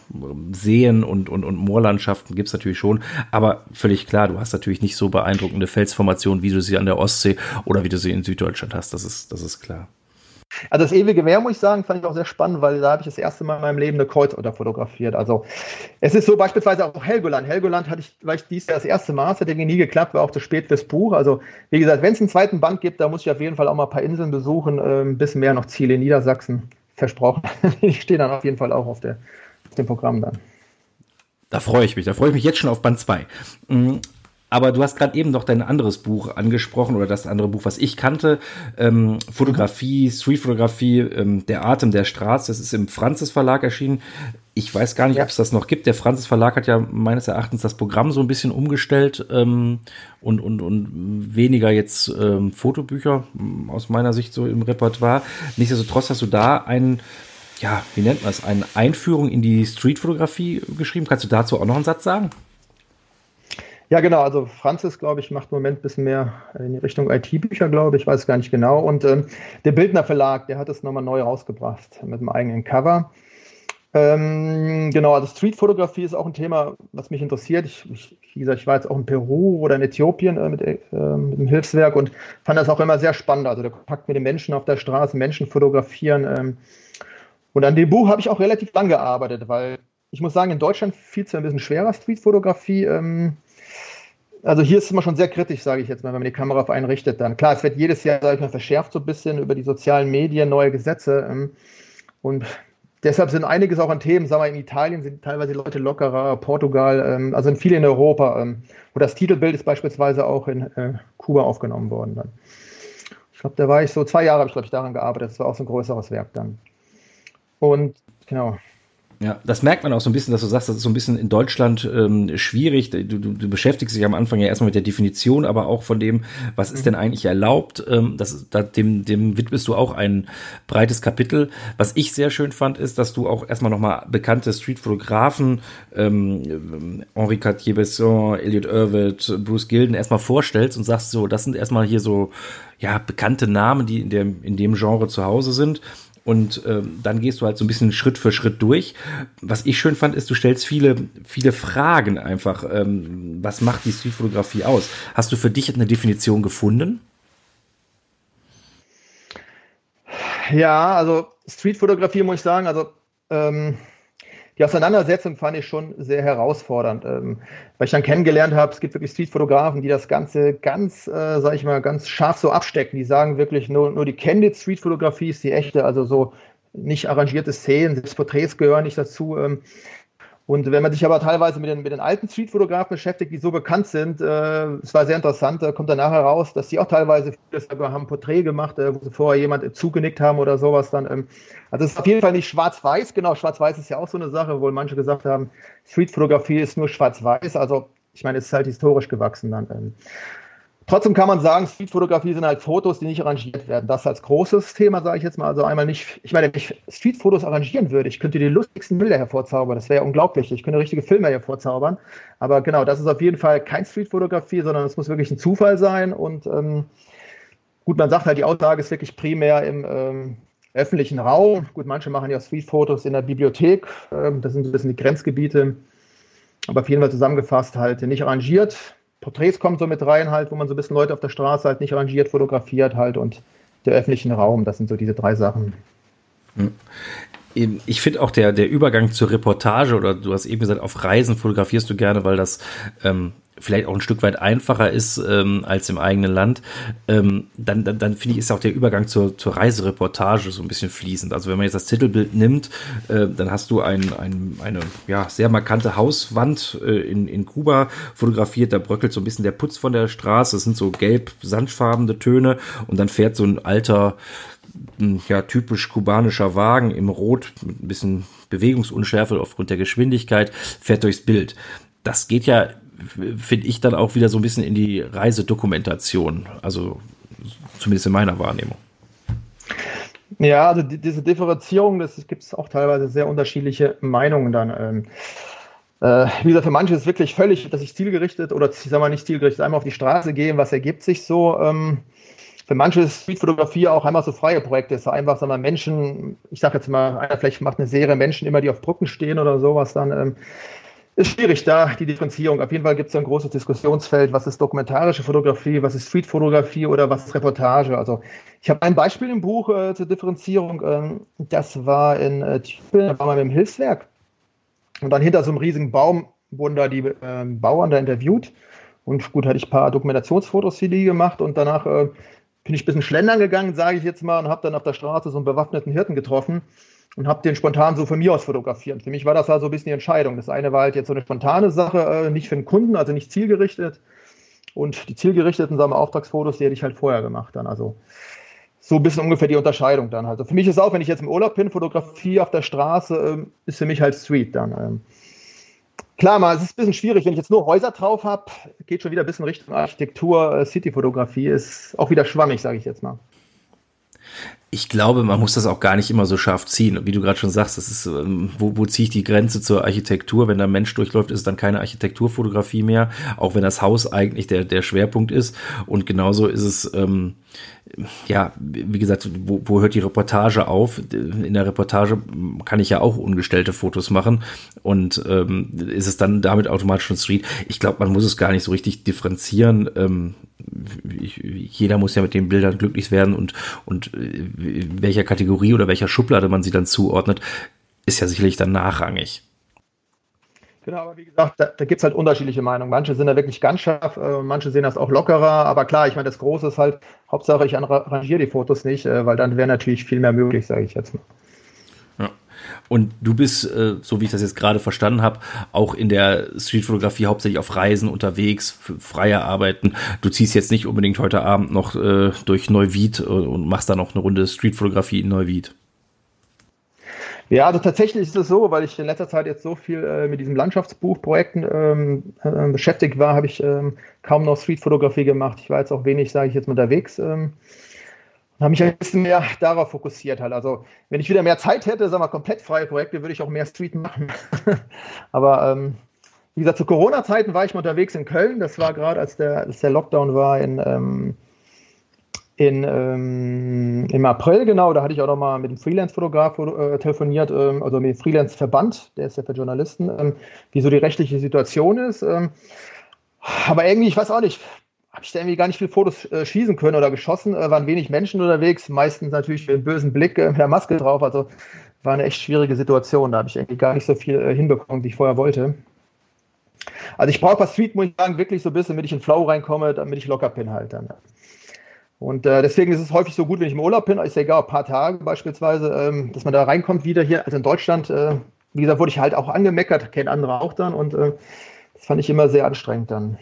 Seen und, und, und Moorlandschaften gibt's natürlich schon, aber völlig klar, du hast natürlich nicht so beeindruckende Felsformationen, wie du sie an der Ostsee oder wie du sie in Süddeutschland hast, das ist, das ist klar. Also das ewige Meer, muss ich sagen, fand ich auch sehr spannend, weil da habe ich das erste Mal in meinem Leben eine Kreuzotter fotografiert. Also es ist so beispielsweise auch Helgoland. Helgoland hatte ich, weil ich dies Jahr das erste Mal, es hat irgendwie nie geklappt, war auch zu spät fürs Buch. Also wie gesagt, wenn es einen zweiten Band gibt, da muss ich auf jeden Fall auch mal ein paar Inseln besuchen, äh, ein bisschen mehr noch Ziele in Niedersachsen. Versprochen. ich stehe dann auf jeden Fall auch auf, der, auf dem Programm dann. Da freue ich mich. Da freue ich mich jetzt schon auf Band 2. Aber du hast gerade eben noch dein anderes Buch angesprochen oder das andere Buch, was ich kannte, ähm, Fotografie, Streetfotografie, ähm, der Atem der Straße. Das ist im Franzis Verlag erschienen. Ich weiß gar nicht, ja. ob es das noch gibt. Der Franzis Verlag hat ja meines Erachtens das Programm so ein bisschen umgestellt ähm, und, und, und weniger jetzt ähm, Fotobücher aus meiner Sicht so im Repertoire. Nichtsdestotrotz hast du da einen ja, wie nennt man es, eine Einführung in die Streetfotografie geschrieben. Kannst du dazu auch noch einen Satz sagen? Ja, genau. Also Franzis, glaube ich, macht im Moment ein bisschen mehr in die Richtung IT-Bücher, glaube ich, weiß gar nicht genau. Und ähm, der Bildner Verlag, der hat es nochmal neu rausgebracht mit einem eigenen Cover. Ähm, genau, also Streetfotografie ist auch ein Thema, was mich interessiert. Ich, ich, wie gesagt, ich war jetzt auch in Peru oder in Äthiopien äh, mit, äh, mit, dem Hilfswerk und fand das auch immer sehr spannend. Also der Kontakt mit den Menschen auf der Straße, Menschen fotografieren. Ähm, und an dem Buch habe ich auch relativ lang gearbeitet, weil ich muss sagen, in Deutschland fiel es ja ein bisschen schwerer, Streetfotografie. Ähm, also hier ist es immer schon sehr kritisch, sage ich jetzt mal, wenn man die Kamera auf einen richtet dann. Klar, es wird jedes Jahr, sage ich mal, verschärft so ein bisschen über die sozialen Medien, neue Gesetze. Ähm, und deshalb sind einiges auch an Themen, sagen wir, in Italien sind teilweise die Leute lockerer, Portugal, ähm, also in viele in Europa. Ähm, wo das Titelbild ist beispielsweise auch in äh, Kuba aufgenommen worden dann. Ich glaube, da war ich so, zwei Jahre habe ich, glaube ich, daran gearbeitet. Das war auch so ein größeres Werk dann. Und genau. Ja, das merkt man auch so ein bisschen, dass du sagst, das ist so ein bisschen in Deutschland ähm, schwierig. Du, du, du beschäftigst dich am Anfang ja erstmal mit der Definition, aber auch von dem, was ist denn eigentlich erlaubt. Ähm, das, da, dem, dem widmest du auch ein breites Kapitel. Was ich sehr schön fand, ist, dass du auch erstmal nochmal bekannte Streetfotografen, ähm, Henri Cartier-Bresson, Elliot Irvitt, Bruce Gilden erstmal vorstellst und sagst so, das sind erstmal hier so, ja, bekannte Namen, die in dem, in dem Genre zu Hause sind. Und ähm, dann gehst du halt so ein bisschen Schritt für Schritt durch. Was ich schön fand, ist, du stellst viele, viele Fragen einfach. Ähm, was macht die Streetfotografie aus? Hast du für dich eine Definition gefunden? Ja, also Streetfotografie muss ich sagen, also ähm, die Auseinandersetzung fand ich schon sehr herausfordernd, ähm, weil ich dann kennengelernt habe, es gibt wirklich Streetfotografen, die das Ganze ganz, äh, sag ich mal, ganz scharf so abstecken. Die sagen wirklich, nur, nur die Candid Streetfotografie ist die echte, also so nicht arrangierte Szenen, selbst Porträts gehören nicht dazu. Ähm, und wenn man sich aber teilweise mit den, mit den alten Streetfotografen beschäftigt, die so bekannt sind, äh, es war sehr interessant, da kommt dann nachher raus, dass die auch teilweise vieles haben ein Porträt gemacht, äh, wo sie vorher jemand zugenickt haben oder sowas dann. Ähm, also es ist auf jeden Fall nicht schwarz-weiß, genau, schwarz-weiß ist ja auch so eine Sache, wo manche gesagt haben, Streetfotografie ist nur schwarz-weiß, also ich meine, es ist halt historisch gewachsen dann. Ähm. Trotzdem kann man sagen, Streetfotografie sind halt Fotos, die nicht arrangiert werden. Das als großes Thema, sage ich jetzt mal. Also einmal nicht, ich meine, wenn ich Streetfotos arrangieren würde, ich könnte die lustigsten Bilder hervorzaubern. Das wäre ja unglaublich. Ich könnte richtige Filme hervorzaubern. Aber genau, das ist auf jeden Fall kein Streetfotografie, sondern es muss wirklich ein Zufall sein. Und ähm, gut, man sagt halt, die Aussage ist wirklich primär im ähm, öffentlichen Raum. Gut, manche machen ja Streetfotos in der Bibliothek. Ähm, das sind so ein bisschen die Grenzgebiete. Aber auf jeden Fall zusammengefasst halt nicht arrangiert Porträts kommen so mit rein halt, wo man so ein bisschen Leute auf der Straße halt nicht arrangiert fotografiert halt und der öffentliche Raum, das sind so diese drei Sachen. Hm. ich finde auch der, der Übergang zur Reportage oder du hast eben gesagt, auf Reisen fotografierst du gerne, weil das ähm, vielleicht auch ein Stück weit einfacher ist ähm, als im eigenen Land, ähm, dann, dann, dann finde ich, ist auch der Übergang zur, zur Reisereportage so ein bisschen fließend. Also wenn man jetzt das Titelbild nimmt, äh, dann hast du ein, ein, eine ja, sehr markante Hauswand äh, in, in Kuba fotografiert, da bröckelt so ein bisschen der Putz von der Straße, es sind so gelb-sandfarbene Töne und dann fährt so ein alter, hm, ja, typisch kubanischer Wagen im Rot mit ein bisschen Bewegungsunschärfe aufgrund der Geschwindigkeit, fährt durchs Bild. Das geht ja finde ich dann auch wieder so ein bisschen in die Reisedokumentation. Also zumindest in meiner Wahrnehmung. Ja, also die, diese Differenzierung, das gibt es auch teilweise sehr unterschiedliche Meinungen dann. Ähm, äh, wie gesagt, für manche ist es wirklich völlig, dass ich zielgerichtet oder ich sag mal nicht zielgerichtet einmal auf die Straße gehen, was ergibt sich so. Ähm, für manche ist Streetfotografie auch einmal so freie Projekte. Es ist einfach, sagen wir, Menschen, ich sag jetzt mal, einer vielleicht macht eine Serie Menschen immer, die auf Brücken stehen oder sowas dann. Ähm, ist schwierig da, die Differenzierung. Auf jeden Fall gibt es ein großes Diskussionsfeld, was ist dokumentarische Fotografie, was ist Streetfotografie oder was ist Reportage. Also ich habe ein Beispiel im Buch äh, zur Differenzierung. Ähm, das war in äh, Tübingen, da war man mit dem Hilfswerk. Und dann hinter so einem riesigen Baum wurden da die äh, Bauern da interviewt. Und gut, hatte ich ein paar Dokumentationsfotos für die gemacht und danach äh, bin ich ein bisschen schlendern gegangen, sage ich jetzt mal, und habe dann auf der Straße so einen bewaffneten Hirten getroffen und habe den spontan so von mir aus fotografiert. Für mich war das halt so ein bisschen die Entscheidung. Das eine war halt jetzt so eine spontane Sache, äh, nicht für den Kunden, also nicht zielgerichtet. Und die zielgerichteten sagen wir, Auftragsfotos, die hätte ich halt vorher gemacht dann. Also so ein bisschen ungefähr die Unterscheidung dann. Also für mich ist auch, wenn ich jetzt im Urlaub bin, Fotografie auf der Straße, ähm, ist für mich halt Street dann. Ähm. Klar, mal, es ist ein bisschen schwierig, wenn ich jetzt nur Häuser drauf habe, geht schon wieder ein bisschen Richtung Architektur, äh, City-Fotografie, ist auch wieder schwammig, sage ich jetzt mal ich glaube, man muss das auch gar nicht immer so scharf ziehen. Wie du gerade schon sagst, das ist, ähm, wo, wo ziehe ich die Grenze zur Architektur? Wenn da Mensch durchläuft, ist es dann keine Architekturfotografie mehr, auch wenn das Haus eigentlich der, der Schwerpunkt ist. Und genauso ist es, ähm, ja, wie gesagt, wo, wo hört die Reportage auf? In der Reportage kann ich ja auch ungestellte Fotos machen und ähm, ist es dann damit automatisch schon Street. Ich glaube, man muss es gar nicht so richtig differenzieren. Ähm, ich, jeder muss ja mit den Bildern glücklich werden und, und äh, welcher Kategorie oder welcher Schublade man sie dann zuordnet, ist ja sicherlich dann nachrangig. Genau, aber wie gesagt, da, da gibt es halt unterschiedliche Meinungen. Manche sind da wirklich ganz scharf, äh, manche sehen das auch lockerer. Aber klar, ich meine, das Große ist halt, Hauptsache ich arrangiere die Fotos nicht, äh, weil dann wäre natürlich viel mehr möglich, sage ich jetzt mal. Und du bist, äh, so wie ich das jetzt gerade verstanden habe, auch in der Streetfotografie hauptsächlich auf Reisen unterwegs, freie Arbeiten. Du ziehst jetzt nicht unbedingt heute Abend noch äh, durch Neuwied äh, und machst dann noch eine Runde Streetfotografie in Neuwied. Ja, also tatsächlich ist es so, weil ich in letzter Zeit jetzt so viel äh, mit diesen Landschaftsbuchprojekten ähm, äh, beschäftigt war, habe ich ähm, kaum noch Streetfotografie gemacht. Ich war jetzt auch wenig, sage ich jetzt, unterwegs. Ähm, habe mich ein bisschen mehr darauf fokussiert halt. Also wenn ich wieder mehr Zeit hätte, sagen wir komplett freie Projekte, würde ich auch mehr Street machen. Aber ähm, wie gesagt, zu Corona-Zeiten war ich mal unterwegs in Köln. Das war gerade, als der, als der Lockdown war in ähm, in, ähm, im April, genau, da hatte ich auch noch mal mit dem Freelance-Fotograf äh, telefoniert, ähm, also mit dem Freelance-Verband, der ist ja für Journalisten, ähm, wie so die rechtliche Situation ist. Ähm, aber irgendwie, ich weiß auch nicht, habe ich da irgendwie gar nicht viele Fotos äh, schießen können oder geschossen, äh, waren wenig Menschen unterwegs, meistens natürlich mit einem bösen Blick äh, mit der Maske drauf, also war eine echt schwierige Situation, da habe ich irgendwie gar nicht so viel äh, hinbekommen, wie ich vorher wollte. Also ich brauche bei Street, muss ich sagen, wirklich so ein bisschen, damit ich in Flow reinkomme, damit ich locker bin halt dann. Ja. Und äh, deswegen ist es häufig so gut, wenn ich im Urlaub bin, ich sage egal, ein paar Tage beispielsweise, ähm, dass man da reinkommt wieder hier. Also in Deutschland, äh, wie gesagt, wurde ich halt auch angemeckert, kennen andere auch dann und äh, das fand ich immer sehr anstrengend dann.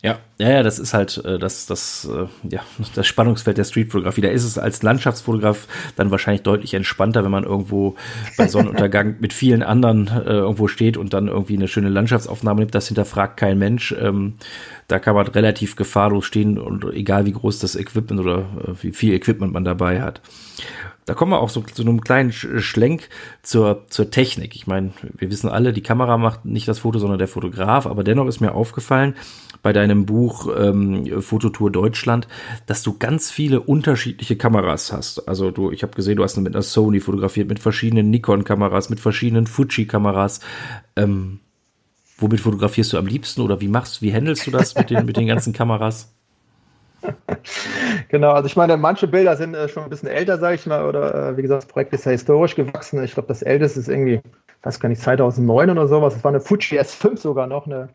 Ja, ja, ja, das ist halt äh, das, das, äh, ja, das Spannungsfeld der Streetfotografie. Da ist es als Landschaftsfotograf dann wahrscheinlich deutlich entspannter, wenn man irgendwo bei Sonnenuntergang mit vielen anderen äh, irgendwo steht und dann irgendwie eine schöne Landschaftsaufnahme nimmt. Das hinterfragt kein Mensch. Ähm, da kann man relativ gefahrlos stehen und egal wie groß das Equipment oder äh, wie viel Equipment man dabei hat. Da kommen wir auch so zu einem kleinen Schlenk zur, zur Technik. Ich meine, wir wissen alle, die Kamera macht nicht das Foto, sondern der Fotograf, aber dennoch ist mir aufgefallen, bei deinem Buch ähm, Fototour Deutschland, dass du ganz viele unterschiedliche Kameras hast. Also du, ich habe gesehen, du hast mit einer Sony fotografiert, mit verschiedenen Nikon-Kameras, mit verschiedenen Fuji-Kameras. Ähm, womit fotografierst du am liebsten oder wie machst, wie handelst du das mit den, mit den ganzen Kameras? genau, also ich meine, manche Bilder sind äh, schon ein bisschen älter, sage ich mal, oder äh, wie gesagt, das Projekt ist ja historisch gewachsen. Ich glaube, das älteste ist irgendwie, weiß gar nicht, 2009 oder sowas. Das war eine Fuji S5 sogar noch, eine,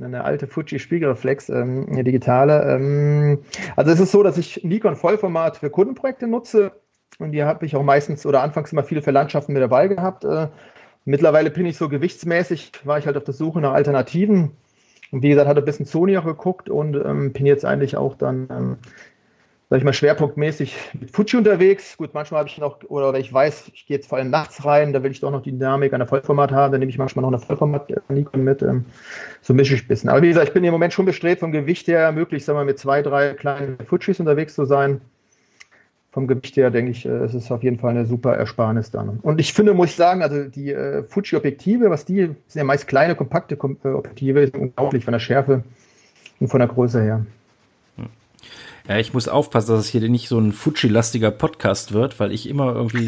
eine alte Fuji Spiegelreflex, ähm, eine digitale. Ähm, also es ist so, dass ich Nikon Vollformat für Kundenprojekte nutze und die habe ich auch meistens oder anfangs immer viele für Landschaften mit dabei gehabt. Äh, mittlerweile bin ich so gewichtsmäßig, war ich halt auf der Suche nach Alternativen und wie gesagt, hatte ein bisschen Sony auch geguckt und ähm, bin jetzt eigentlich auch dann, ähm, sag ich mal, schwerpunktmäßig mit Fuji unterwegs. Gut, manchmal habe ich noch, oder ich weiß, ich gehe jetzt vor allem nachts rein, da will ich doch noch die Dynamik an der Vollformat haben, dann nehme ich manchmal noch eine Vollformat-Nikon mit. Ähm, so mische ich ein bisschen. Aber wie gesagt, ich bin im Moment schon bestrebt, vom Gewicht her möglichst, sagen wir, mit zwei, drei kleinen Fujis unterwegs zu sein vom Gewicht her denke ich, äh, es ist auf jeden Fall eine super Ersparnis dann. Und ich finde, muss ich sagen, also die äh, Fuji-Objektive, was die sind ja meist kleine, kompakte äh, Objektive, sind unglaublich von der Schärfe und von der Größe her. Ja, ich muss aufpassen, dass es hier nicht so ein Fuji-lastiger Podcast wird, weil ich immer irgendwie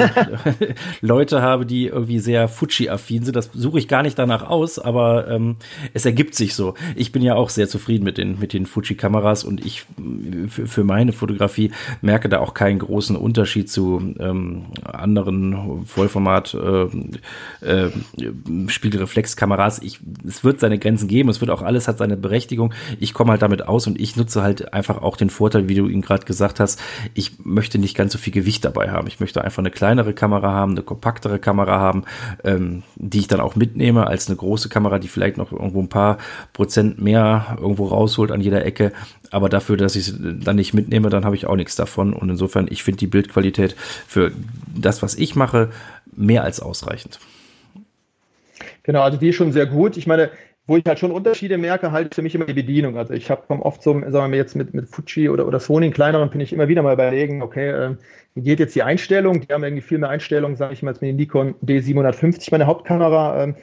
Leute habe, die irgendwie sehr Fuji-affin sind. Das suche ich gar nicht danach aus, aber ähm, es ergibt sich so. Ich bin ja auch sehr zufrieden mit den, mit den Fuji-Kameras und ich für, meine Fotografie merke da auch keinen großen Unterschied zu ähm, anderen Vollformat äh, äh, Spiegelreflexkameras. Ich, es wird seine Grenzen geben, es wird auch alles hat seine Berechtigung. Ich komme halt damit aus und ich nutze halt einfach auch den Vorteil, wie du ihn gerade gesagt hast, ich möchte nicht ganz so viel Gewicht dabei haben. Ich möchte einfach eine kleinere Kamera haben, eine kompaktere Kamera haben, ähm, die ich dann auch mitnehme, als eine große Kamera, die vielleicht noch irgendwo ein paar Prozent mehr irgendwo rausholt an jeder Ecke. Aber dafür, dass ich es dann nicht mitnehme, dann habe ich auch nichts davon. Und insofern, ich finde die Bildqualität für das, was ich mache, mehr als ausreichend. Genau, also die ist schon sehr gut. Ich meine, wo ich halt schon Unterschiede merke, halt für mich immer die Bedienung. Also ich habe oft so, sagen wir jetzt mit, mit Fuji oder, oder Sony, kleineren, bin ich immer wieder mal überlegen, okay, äh, wie geht jetzt die Einstellung? Die haben irgendwie viel mehr Einstellungen, sage ich mal, als mit den Nikon D750, meine Hauptkamera, äh,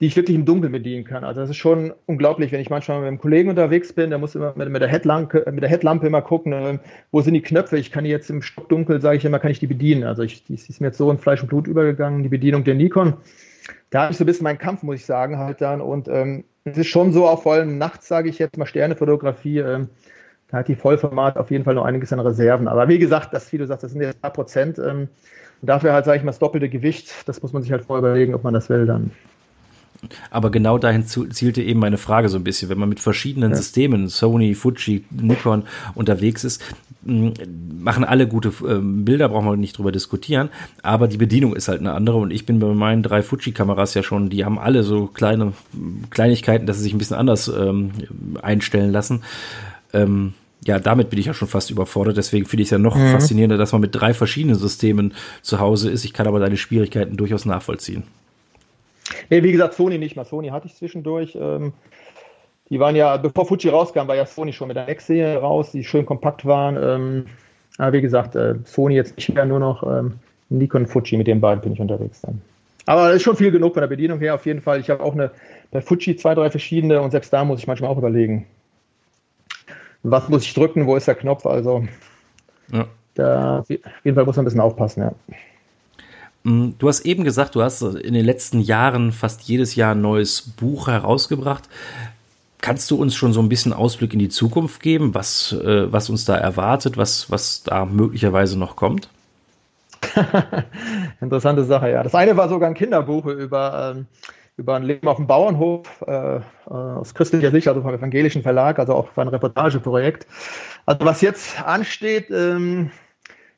die ich wirklich im Dunkeln bedienen kann. Also das ist schon unglaublich, wenn ich manchmal mit einem Kollegen unterwegs bin, der muss immer mit, mit der, Headlampe, mit der Headlampe immer gucken, äh, wo sind die Knöpfe? Ich kann die jetzt im Stockdunkel, sage ich immer, kann ich die bedienen. Also ich, die ist mir jetzt so in Fleisch und Blut übergegangen, die Bedienung der Nikon da habe ich so ein bisschen meinen Kampf, muss ich sagen, halt dann. Und ähm, es ist schon so, auch vor allem nachts, sage ich jetzt mal, Sternefotografie, ähm, da hat die Vollformat auf jeden Fall noch einiges an Reserven. Aber wie gesagt, das, wie du sagst, das sind jetzt ein paar Prozent. Ähm, und dafür halt, sage ich mal, das doppelte Gewicht. Das muss man sich halt vorher überlegen, ob man das will dann. Aber genau dahin zielte eben meine Frage so ein bisschen. Wenn man mit verschiedenen ja. Systemen, Sony, Fuji, Nikon unterwegs ist, machen alle gute äh, Bilder, brauchen wir nicht drüber diskutieren. Aber die Bedienung ist halt eine andere. Und ich bin bei meinen drei Fuji-Kameras ja schon, die haben alle so kleine Kleinigkeiten, dass sie sich ein bisschen anders ähm, einstellen lassen. Ähm, ja, damit bin ich ja schon fast überfordert. Deswegen finde ich es ja noch mhm. faszinierender, dass man mit drei verschiedenen Systemen zu Hause ist. Ich kann aber deine Schwierigkeiten durchaus nachvollziehen. Nee, wie gesagt, Sony nicht mal. Sony hatte ich zwischendurch. Ähm, die waren ja, bevor Fuji rauskam, war ja Sony schon mit der Nex-Serie raus, die schön kompakt waren. Ähm, aber wie gesagt, äh, Sony jetzt nicht mehr, nur noch ähm, Nikon und Fuji, mit den beiden bin ich unterwegs dann. Aber das ist schon viel genug von der Bedienung her, auf jeden Fall. Ich habe auch eine, bei Fuji zwei, drei verschiedene und selbst da muss ich manchmal auch überlegen, was muss ich drücken, wo ist der Knopf, also ja. da auf jeden Fall muss man ein bisschen aufpassen, ja. Mm, du hast eben gesagt, du hast in den letzten Jahren fast jedes Jahr ein neues Buch herausgebracht. Kannst du uns schon so ein bisschen Ausblick in die Zukunft geben, was, äh, was uns da erwartet, was, was da möglicherweise noch kommt? Interessante Sache, ja. Das eine war sogar ein Kinderbuch über, ähm, über ein Leben auf dem Bauernhof äh, aus christlicher Sicht, also vom evangelischen Verlag, also auch für ein Reportageprojekt. Also was jetzt ansteht, ähm,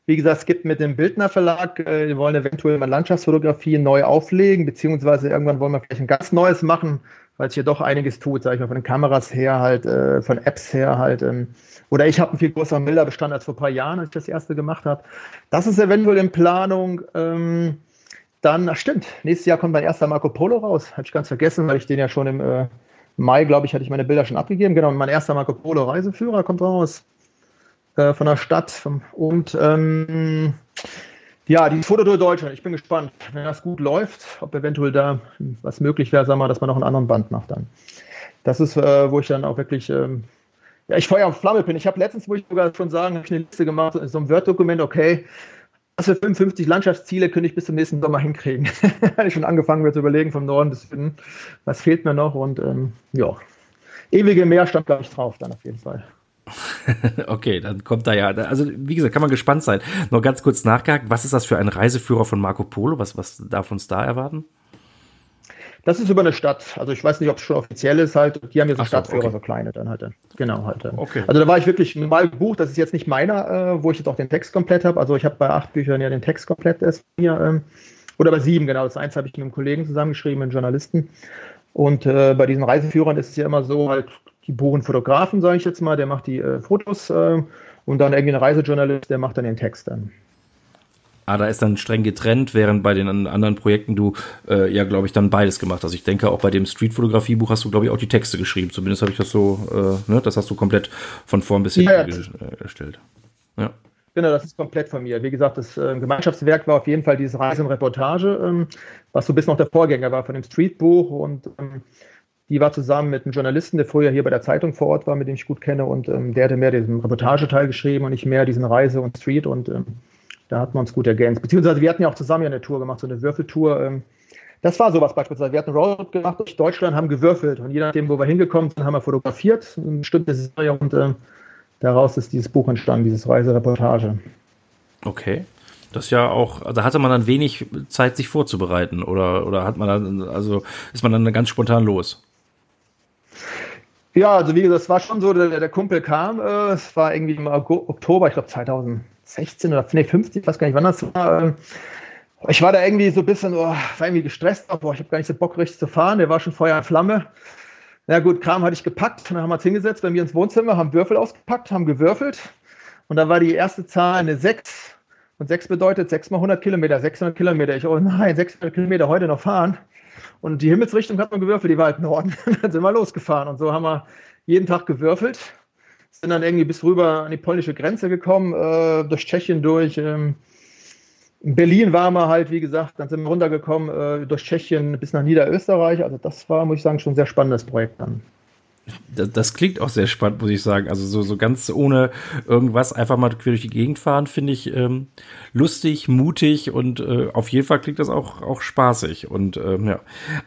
wie gesagt, es gibt mit dem Bildner Verlag, äh, wir wollen eventuell mal Landschaftsfotografie neu auflegen, beziehungsweise irgendwann wollen wir vielleicht ein ganz neues machen, weil es hier doch einiges tut, sage ich mal, von den Kameras her halt, äh, von Apps her halt. Ähm, oder ich habe einen viel größeren Bilderbestand als vor ein paar Jahren, als ich das erste gemacht habe. Das ist eventuell in Planung. Ähm, dann, das stimmt, nächstes Jahr kommt mein erster Marco Polo raus. Habe ich ganz vergessen, weil ich den ja schon im äh, Mai, glaube ich, hatte ich meine Bilder schon abgegeben. Genau, mein erster Marco Polo Reiseführer kommt raus. Äh, von der Stadt. Und ähm, ja, die Fototour Deutschland, ich bin gespannt, wenn das gut läuft, ob eventuell da was möglich wäre, sagen wir, dass man noch einen anderen Band macht dann. Das ist, äh, wo ich dann auch wirklich, ähm, ja, ich Feuer auf Flamme bin. Ich habe letztens, muss ich sogar schon sagen, habe ich eine Liste gemacht, so einem Word-Dokument, okay, was für 55 Landschaftsziele könnte ich bis zum nächsten Sommer hinkriegen. ich schon angefangen mir zu überlegen, vom Norden bis Süden, was fehlt mir noch und ähm, ja, ewige Meer stand, glaube ich, drauf dann auf jeden Fall. okay, dann kommt da ja, also wie gesagt, kann man gespannt sein. Noch ganz kurz nachgehakt, was ist das für ein Reiseführer von Marco Polo? Was, was darf uns da erwarten? Das ist über eine Stadt. Also ich weiß nicht, ob es schon offiziell ist halt. Die haben ja so, so Stadtführer, okay. so kleine dann halt. Genau halt. Okay. Also da war ich wirklich normal gebucht. Das ist jetzt nicht meiner, äh, wo ich jetzt auch den Text komplett habe. Also ich habe bei acht Büchern ja den Text komplett erst hier. Ähm, oder bei sieben, genau. Das eins habe ich mit einem Kollegen zusammengeschrieben, einem Journalisten. Und äh, bei diesen Reiseführern ist es ja immer so, halt, die buchen Fotografen, sage ich jetzt mal, der macht die äh, Fotos äh, und dann irgendwie ein Reisejournalist, der macht dann den Text dann. Ah, da ist dann streng getrennt, während bei den anderen Projekten du äh, ja, glaube ich, dann beides gemacht hast. Ich denke, auch bei dem Streetfotografie-Buch hast du, glaube ich, auch die Texte geschrieben. Zumindest habe ich das so, äh, ne, das hast du komplett von vorn bis hinten ja, äh, erstellt. Ja. Genau, das ist komplett von mir. Wie gesagt, das äh, Gemeinschaftswerk war auf jeden Fall dieses Reise und Reportage, ähm, was so ein bisschen noch der Vorgänger war von dem Streetbuch und ähm, die war zusammen mit einem Journalisten, der früher hier bei der Zeitung vor Ort war, mit dem ich gut kenne und ähm, der hatte mehr diesen Reportageteil geschrieben und nicht mehr diesen Reise und Street und ähm, da hatten wir uns gut ergänzt. Beziehungsweise wir hatten ja auch zusammen eine Tour gemacht, so eine Würfeltour. Ähm, das war sowas beispielsweise. Wir hatten einen Roadtrip gemacht durch Deutschland, haben gewürfelt und je nachdem, wo wir hingekommen sind, haben wir fotografiert, eine bestimmte Serie und äh, daraus ist dieses Buch entstanden, dieses Reisereportage. Okay. Das ist ja auch, also hatte man dann wenig Zeit, sich vorzubereiten oder, oder hat man dann, also ist man dann ganz spontan los? Ja, also wie gesagt, es war schon so, der, der Kumpel kam, äh, es war irgendwie im Oktober, ich glaube 2016 oder nee, 15, ich weiß gar nicht, wann das war. Äh, ich war da irgendwie so ein bisschen, oh, war irgendwie gestresst, boah, ich habe gar nicht so Bock richtig zu fahren, der war schon Feuer und Flamme. Na gut, Kram hatte ich gepackt, dann haben wir uns hingesetzt bei mir ins Wohnzimmer, haben Würfel ausgepackt, haben gewürfelt und da war die erste Zahl eine 6 und 6 bedeutet 6 mal 100 Kilometer, 600 Kilometer. Ich, oh nein, 600 Kilometer heute noch fahren. Und die Himmelsrichtung hat man gewürfelt, die war halt Norden. dann sind wir losgefahren. Und so haben wir jeden Tag gewürfelt. Sind dann irgendwie bis rüber an die polnische Grenze gekommen, äh, durch Tschechien durch. Ähm, in Berlin waren wir halt, wie gesagt, dann sind wir runtergekommen äh, durch Tschechien bis nach Niederösterreich. Also das war, muss ich sagen, schon ein sehr spannendes Projekt dann. Das, das, klingt auch sehr spannend, muss ich sagen. Also so, so ganz ohne irgendwas einfach mal quer durch die Gegend fahren, finde ich ähm, lustig, mutig und äh, auf jeden Fall klingt das auch, auch spaßig. Und ähm, ja,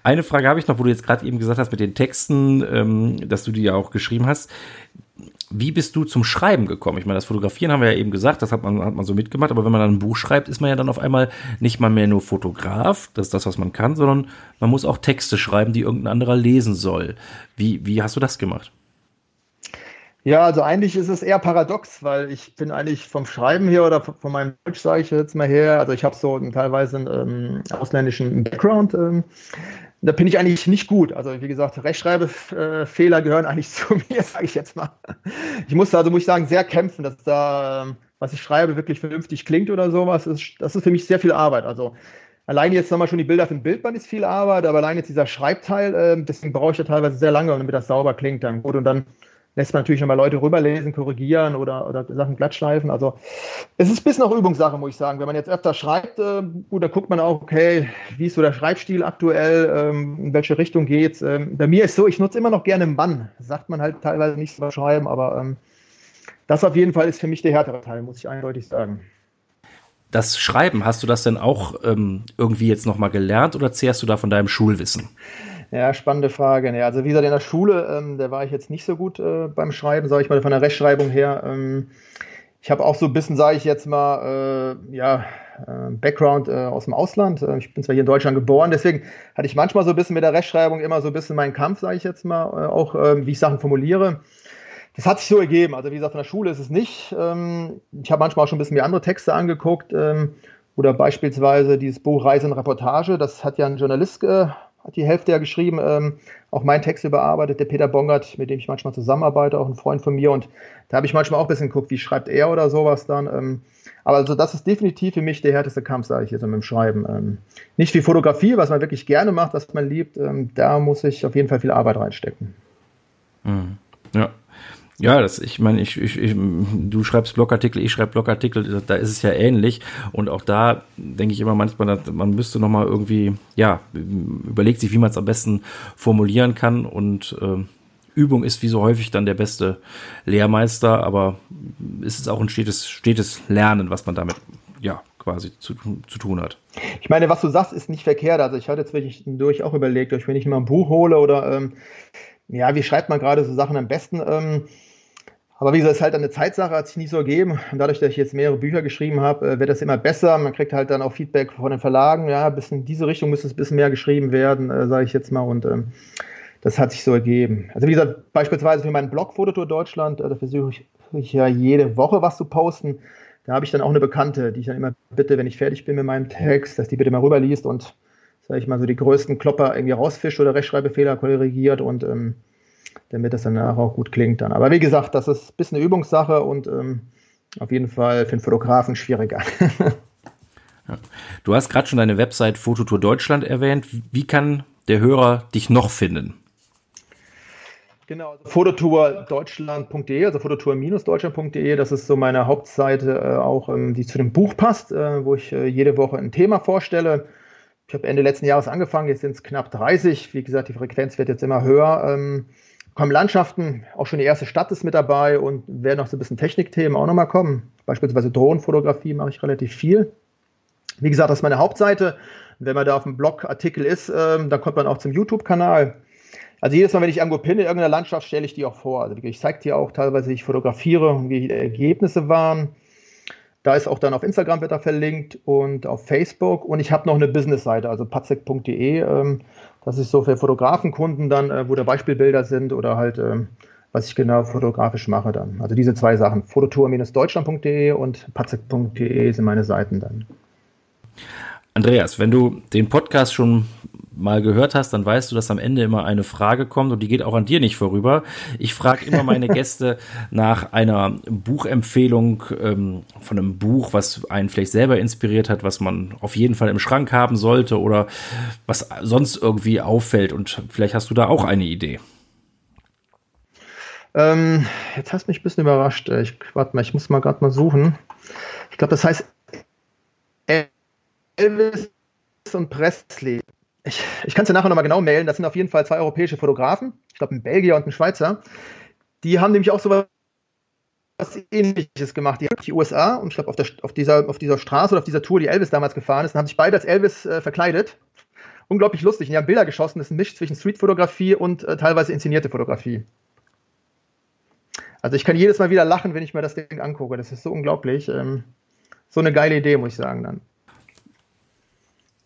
eine Frage habe ich noch, wo du jetzt gerade eben gesagt hast mit den Texten, ähm, dass du die ja auch geschrieben hast wie bist du zum Schreiben gekommen? Ich meine, das Fotografieren haben wir ja eben gesagt, das hat man, hat man so mitgemacht, aber wenn man dann ein Buch schreibt, ist man ja dann auf einmal nicht mal mehr nur Fotograf, das ist das, was man kann, sondern man muss auch Texte schreiben, die irgendein anderer lesen soll. Wie, wie hast du das gemacht? Ja, also eigentlich ist es eher paradox, weil ich bin eigentlich vom Schreiben her oder von meinem Deutsch, sage ich jetzt mal her, also ich habe so teilweise einen ähm, ausländischen Background. Ähm, da bin ich eigentlich nicht gut. Also wie gesagt, Rechtschreibfehler gehören eigentlich zu mir, sage ich jetzt mal. Ich musste also, muss ich sagen, sehr kämpfen, dass da, was ich schreibe, wirklich vernünftig klingt oder sowas. Das ist für mich sehr viel Arbeit. Also allein jetzt nochmal schon die Bilder für ein Bildband ist viel Arbeit, aber allein jetzt dieser Schreibteil, ähm, deswegen brauche ich ja teilweise sehr lange, damit das sauber klingt dann gut. Und dann lässt man natürlich nochmal Leute rüberlesen, korrigieren oder, oder Sachen glattschleifen. Also es ist bis noch Übungssache, muss ich sagen. Wenn man jetzt öfter schreibt, äh, gut, dann guckt man auch, okay, wie ist so der Schreibstil aktuell, ähm, in welche Richtung geht's. Ähm, bei mir ist so, ich nutze immer noch gerne Mann. Sagt man halt teilweise nicht so schreiben, aber ähm, das auf jeden Fall ist für mich der härtere Teil, muss ich eindeutig sagen. Das Schreiben, hast du das denn auch ähm, irgendwie jetzt nochmal gelernt oder zehrst du da von deinem Schulwissen? Ja, spannende Frage. Ja, also wie gesagt, in der Schule, ähm, da war ich jetzt nicht so gut äh, beim Schreiben, sage ich mal, von der Rechtschreibung her. Ähm, ich habe auch so ein bisschen, sage ich jetzt mal, äh, ja, äh, Background äh, aus dem Ausland. Äh, ich bin zwar hier in Deutschland geboren, deswegen hatte ich manchmal so ein bisschen mit der Rechtschreibung immer so ein bisschen meinen Kampf, sage ich jetzt mal, äh, auch ähm, wie ich Sachen formuliere. Das hat sich so ergeben. Also wie gesagt, von der Schule ist es nicht. Ähm, ich habe manchmal auch schon ein bisschen mir andere Texte angeguckt. Ähm, oder beispielsweise dieses Buch Reise und Reportage. Das hat ja ein Journalist hat die Hälfte ja geschrieben, ähm, auch mein Text überarbeitet, der Peter Bongert, mit dem ich manchmal zusammenarbeite, auch ein Freund von mir. Und da habe ich manchmal auch ein bisschen geguckt, wie schreibt er oder sowas dann. Ähm, aber also das ist definitiv für mich der härteste Kampf, sage ich jetzt mit dem Schreiben. Ähm, nicht wie Fotografie, was man wirklich gerne macht, was man liebt. Ähm, da muss ich auf jeden Fall viel Arbeit reinstecken. Mhm. Ja. Ja, das, ich meine, ich, ich, ich, du schreibst Blogartikel, ich schreibe Blogartikel, da ist es ja ähnlich. Und auch da denke ich immer manchmal, man müsste nochmal irgendwie, ja, überlegt sich, wie man es am besten formulieren kann. Und äh, Übung ist wie so häufig dann der beste Lehrmeister, aber es ist auch ein stetes, stetes Lernen, was man damit, ja, quasi zu, zu tun hat. Ich meine, was du sagst, ist nicht verkehrt. Also ich hatte jetzt wirklich durch auch überlegt, wenn ich mal ein Buch hole oder ähm, ja, wie schreibt man gerade so Sachen am besten? Ähm, Aber wie gesagt, es ist halt eine Zeitsache, hat sich nicht so ergeben. Und dadurch, dass ich jetzt mehrere Bücher geschrieben habe, äh, wird das immer besser. Man kriegt halt dann auch Feedback von den Verlagen. Ja, bis in diese Richtung müsste es ein bisschen mehr geschrieben werden, äh, sage ich jetzt mal. Und ähm, das hat sich so ergeben. Also wie gesagt, beispielsweise für meinen Blog Fototour Deutschland, äh, da versuche ich, ich, ja jede Woche was zu posten. Da habe ich dann auch eine Bekannte, die ich dann immer bitte, wenn ich fertig bin mit meinem Text, dass die bitte mal rüberliest und, sage ich mal, so die größten Klopper irgendwie rausfischt oder Rechtschreibfehler korrigiert und ähm, damit das danach auch gut klingt dann. Aber wie gesagt, das ist ein bisschen eine Übungssache und ähm, auf jeden Fall für einen Fotografen schwieriger. ja. Du hast gerade schon deine Website Fototour Deutschland erwähnt. Wie kann der Hörer dich noch finden? Genau, also fototourdeutschland.de, also fototour-deutschland.de, das ist so meine Hauptseite äh, auch, ähm, die zu dem Buch passt, äh, wo ich äh, jede Woche ein Thema vorstelle. Ich habe Ende letzten Jahres angefangen, jetzt sind es knapp 30. Wie gesagt, die Frequenz wird jetzt immer höher. Ähm, kommen Landschaften, auch schon die erste Stadt ist mit dabei und werden noch so ein bisschen Technikthemen auch nochmal kommen. Beispielsweise Drohnenfotografie mache ich relativ viel. Wie gesagt, das ist meine Hauptseite. Wenn man da auf dem Blogartikel ist, ähm, dann kommt man auch zum YouTube-Kanal. Also jedes Mal, wenn ich irgendwo pinne, in irgendeiner Landschaft, stelle ich die auch vor. Also ich zeige dir auch teilweise, wie ich fotografiere, wie die Ergebnisse waren. Da ist auch dann auf Instagram wird da verlinkt und auf Facebook. Und ich habe noch eine Business-Seite, also patzek.de. Ähm, das ist so für Fotografenkunden dann, äh, wo da Beispielbilder sind oder halt, ähm, was ich genau fotografisch mache dann. Also diese zwei Sachen, fototour-deutschland.de und patzek.de sind meine Seiten dann. Andreas, wenn du den Podcast schon mal gehört hast, dann weißt du, dass am Ende immer eine Frage kommt und die geht auch an dir nicht vorüber. Ich frage immer meine Gäste nach einer Buchempfehlung ähm, von einem Buch, was einen vielleicht selber inspiriert hat, was man auf jeden Fall im Schrank haben sollte oder was sonst irgendwie auffällt. Und vielleicht hast du da auch eine Idee. Ähm, jetzt hast du mich ein bisschen überrascht. Ich, warte mal, ich muss mal gerade mal suchen. Ich glaube, das heißt Elvis und Presley ich, ich kann es dir nachher nochmal genau mailen, das sind auf jeden Fall zwei europäische Fotografen, ich glaube ein Belgier und ein Schweizer. Die haben nämlich auch so was ähnliches gemacht. Die haben die USA und ich glaube auf, auf, dieser, auf dieser Straße oder auf dieser Tour, die Elvis damals gefahren ist, haben sich beide als Elvis äh, verkleidet. Unglaublich lustig. Und die haben Bilder geschossen. Das ist ein Misch zwischen Streetfotografie und äh, teilweise inszenierte Fotografie. Also ich kann jedes Mal wieder lachen, wenn ich mir das Ding angucke. Das ist so unglaublich. Ähm, so eine geile Idee, muss ich sagen dann.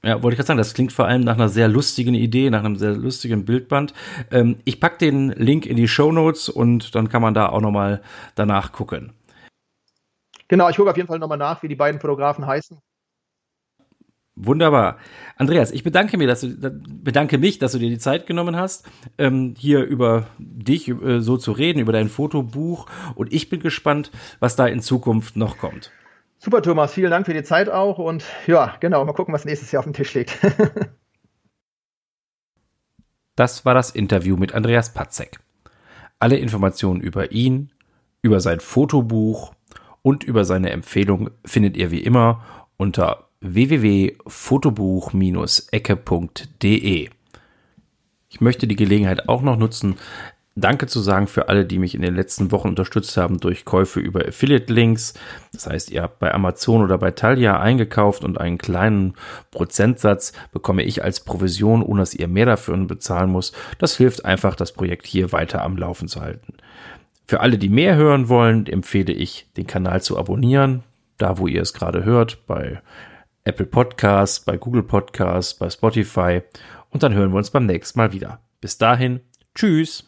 Ja, wollte ich gerade sagen, das klingt vor allem nach einer sehr lustigen Idee, nach einem sehr lustigen Bildband. Ähm, ich packe den Link in die Show Notes und dann kann man da auch nochmal danach gucken. Genau, ich gucke auf jeden Fall nochmal nach, wie die beiden Fotografen heißen. Wunderbar. Andreas, ich bedanke, mir, dass du, bedanke mich, dass du dir die Zeit genommen hast, ähm, hier über dich äh, so zu reden, über dein Fotobuch. Und ich bin gespannt, was da in Zukunft noch kommt. Super, Thomas. Vielen Dank für die Zeit auch. Und ja, genau, mal gucken, was nächstes Jahr auf dem Tisch liegt. das war das Interview mit Andreas Patzek. Alle Informationen über ihn, über sein Fotobuch und über seine Empfehlung findet ihr wie immer unter www.fotobuch-ecke.de. Ich möchte die Gelegenheit auch noch nutzen, Danke zu sagen für alle, die mich in den letzten Wochen unterstützt haben durch Käufe über Affiliate-Links. Das heißt, ihr habt bei Amazon oder bei Talia eingekauft und einen kleinen Prozentsatz bekomme ich als Provision, ohne dass ihr mehr dafür bezahlen muss. Das hilft einfach, das Projekt hier weiter am Laufen zu halten. Für alle, die mehr hören wollen, empfehle ich, den Kanal zu abonnieren, da wo ihr es gerade hört, bei Apple Podcasts, bei Google Podcasts, bei Spotify. Und dann hören wir uns beim nächsten Mal wieder. Bis dahin, tschüss.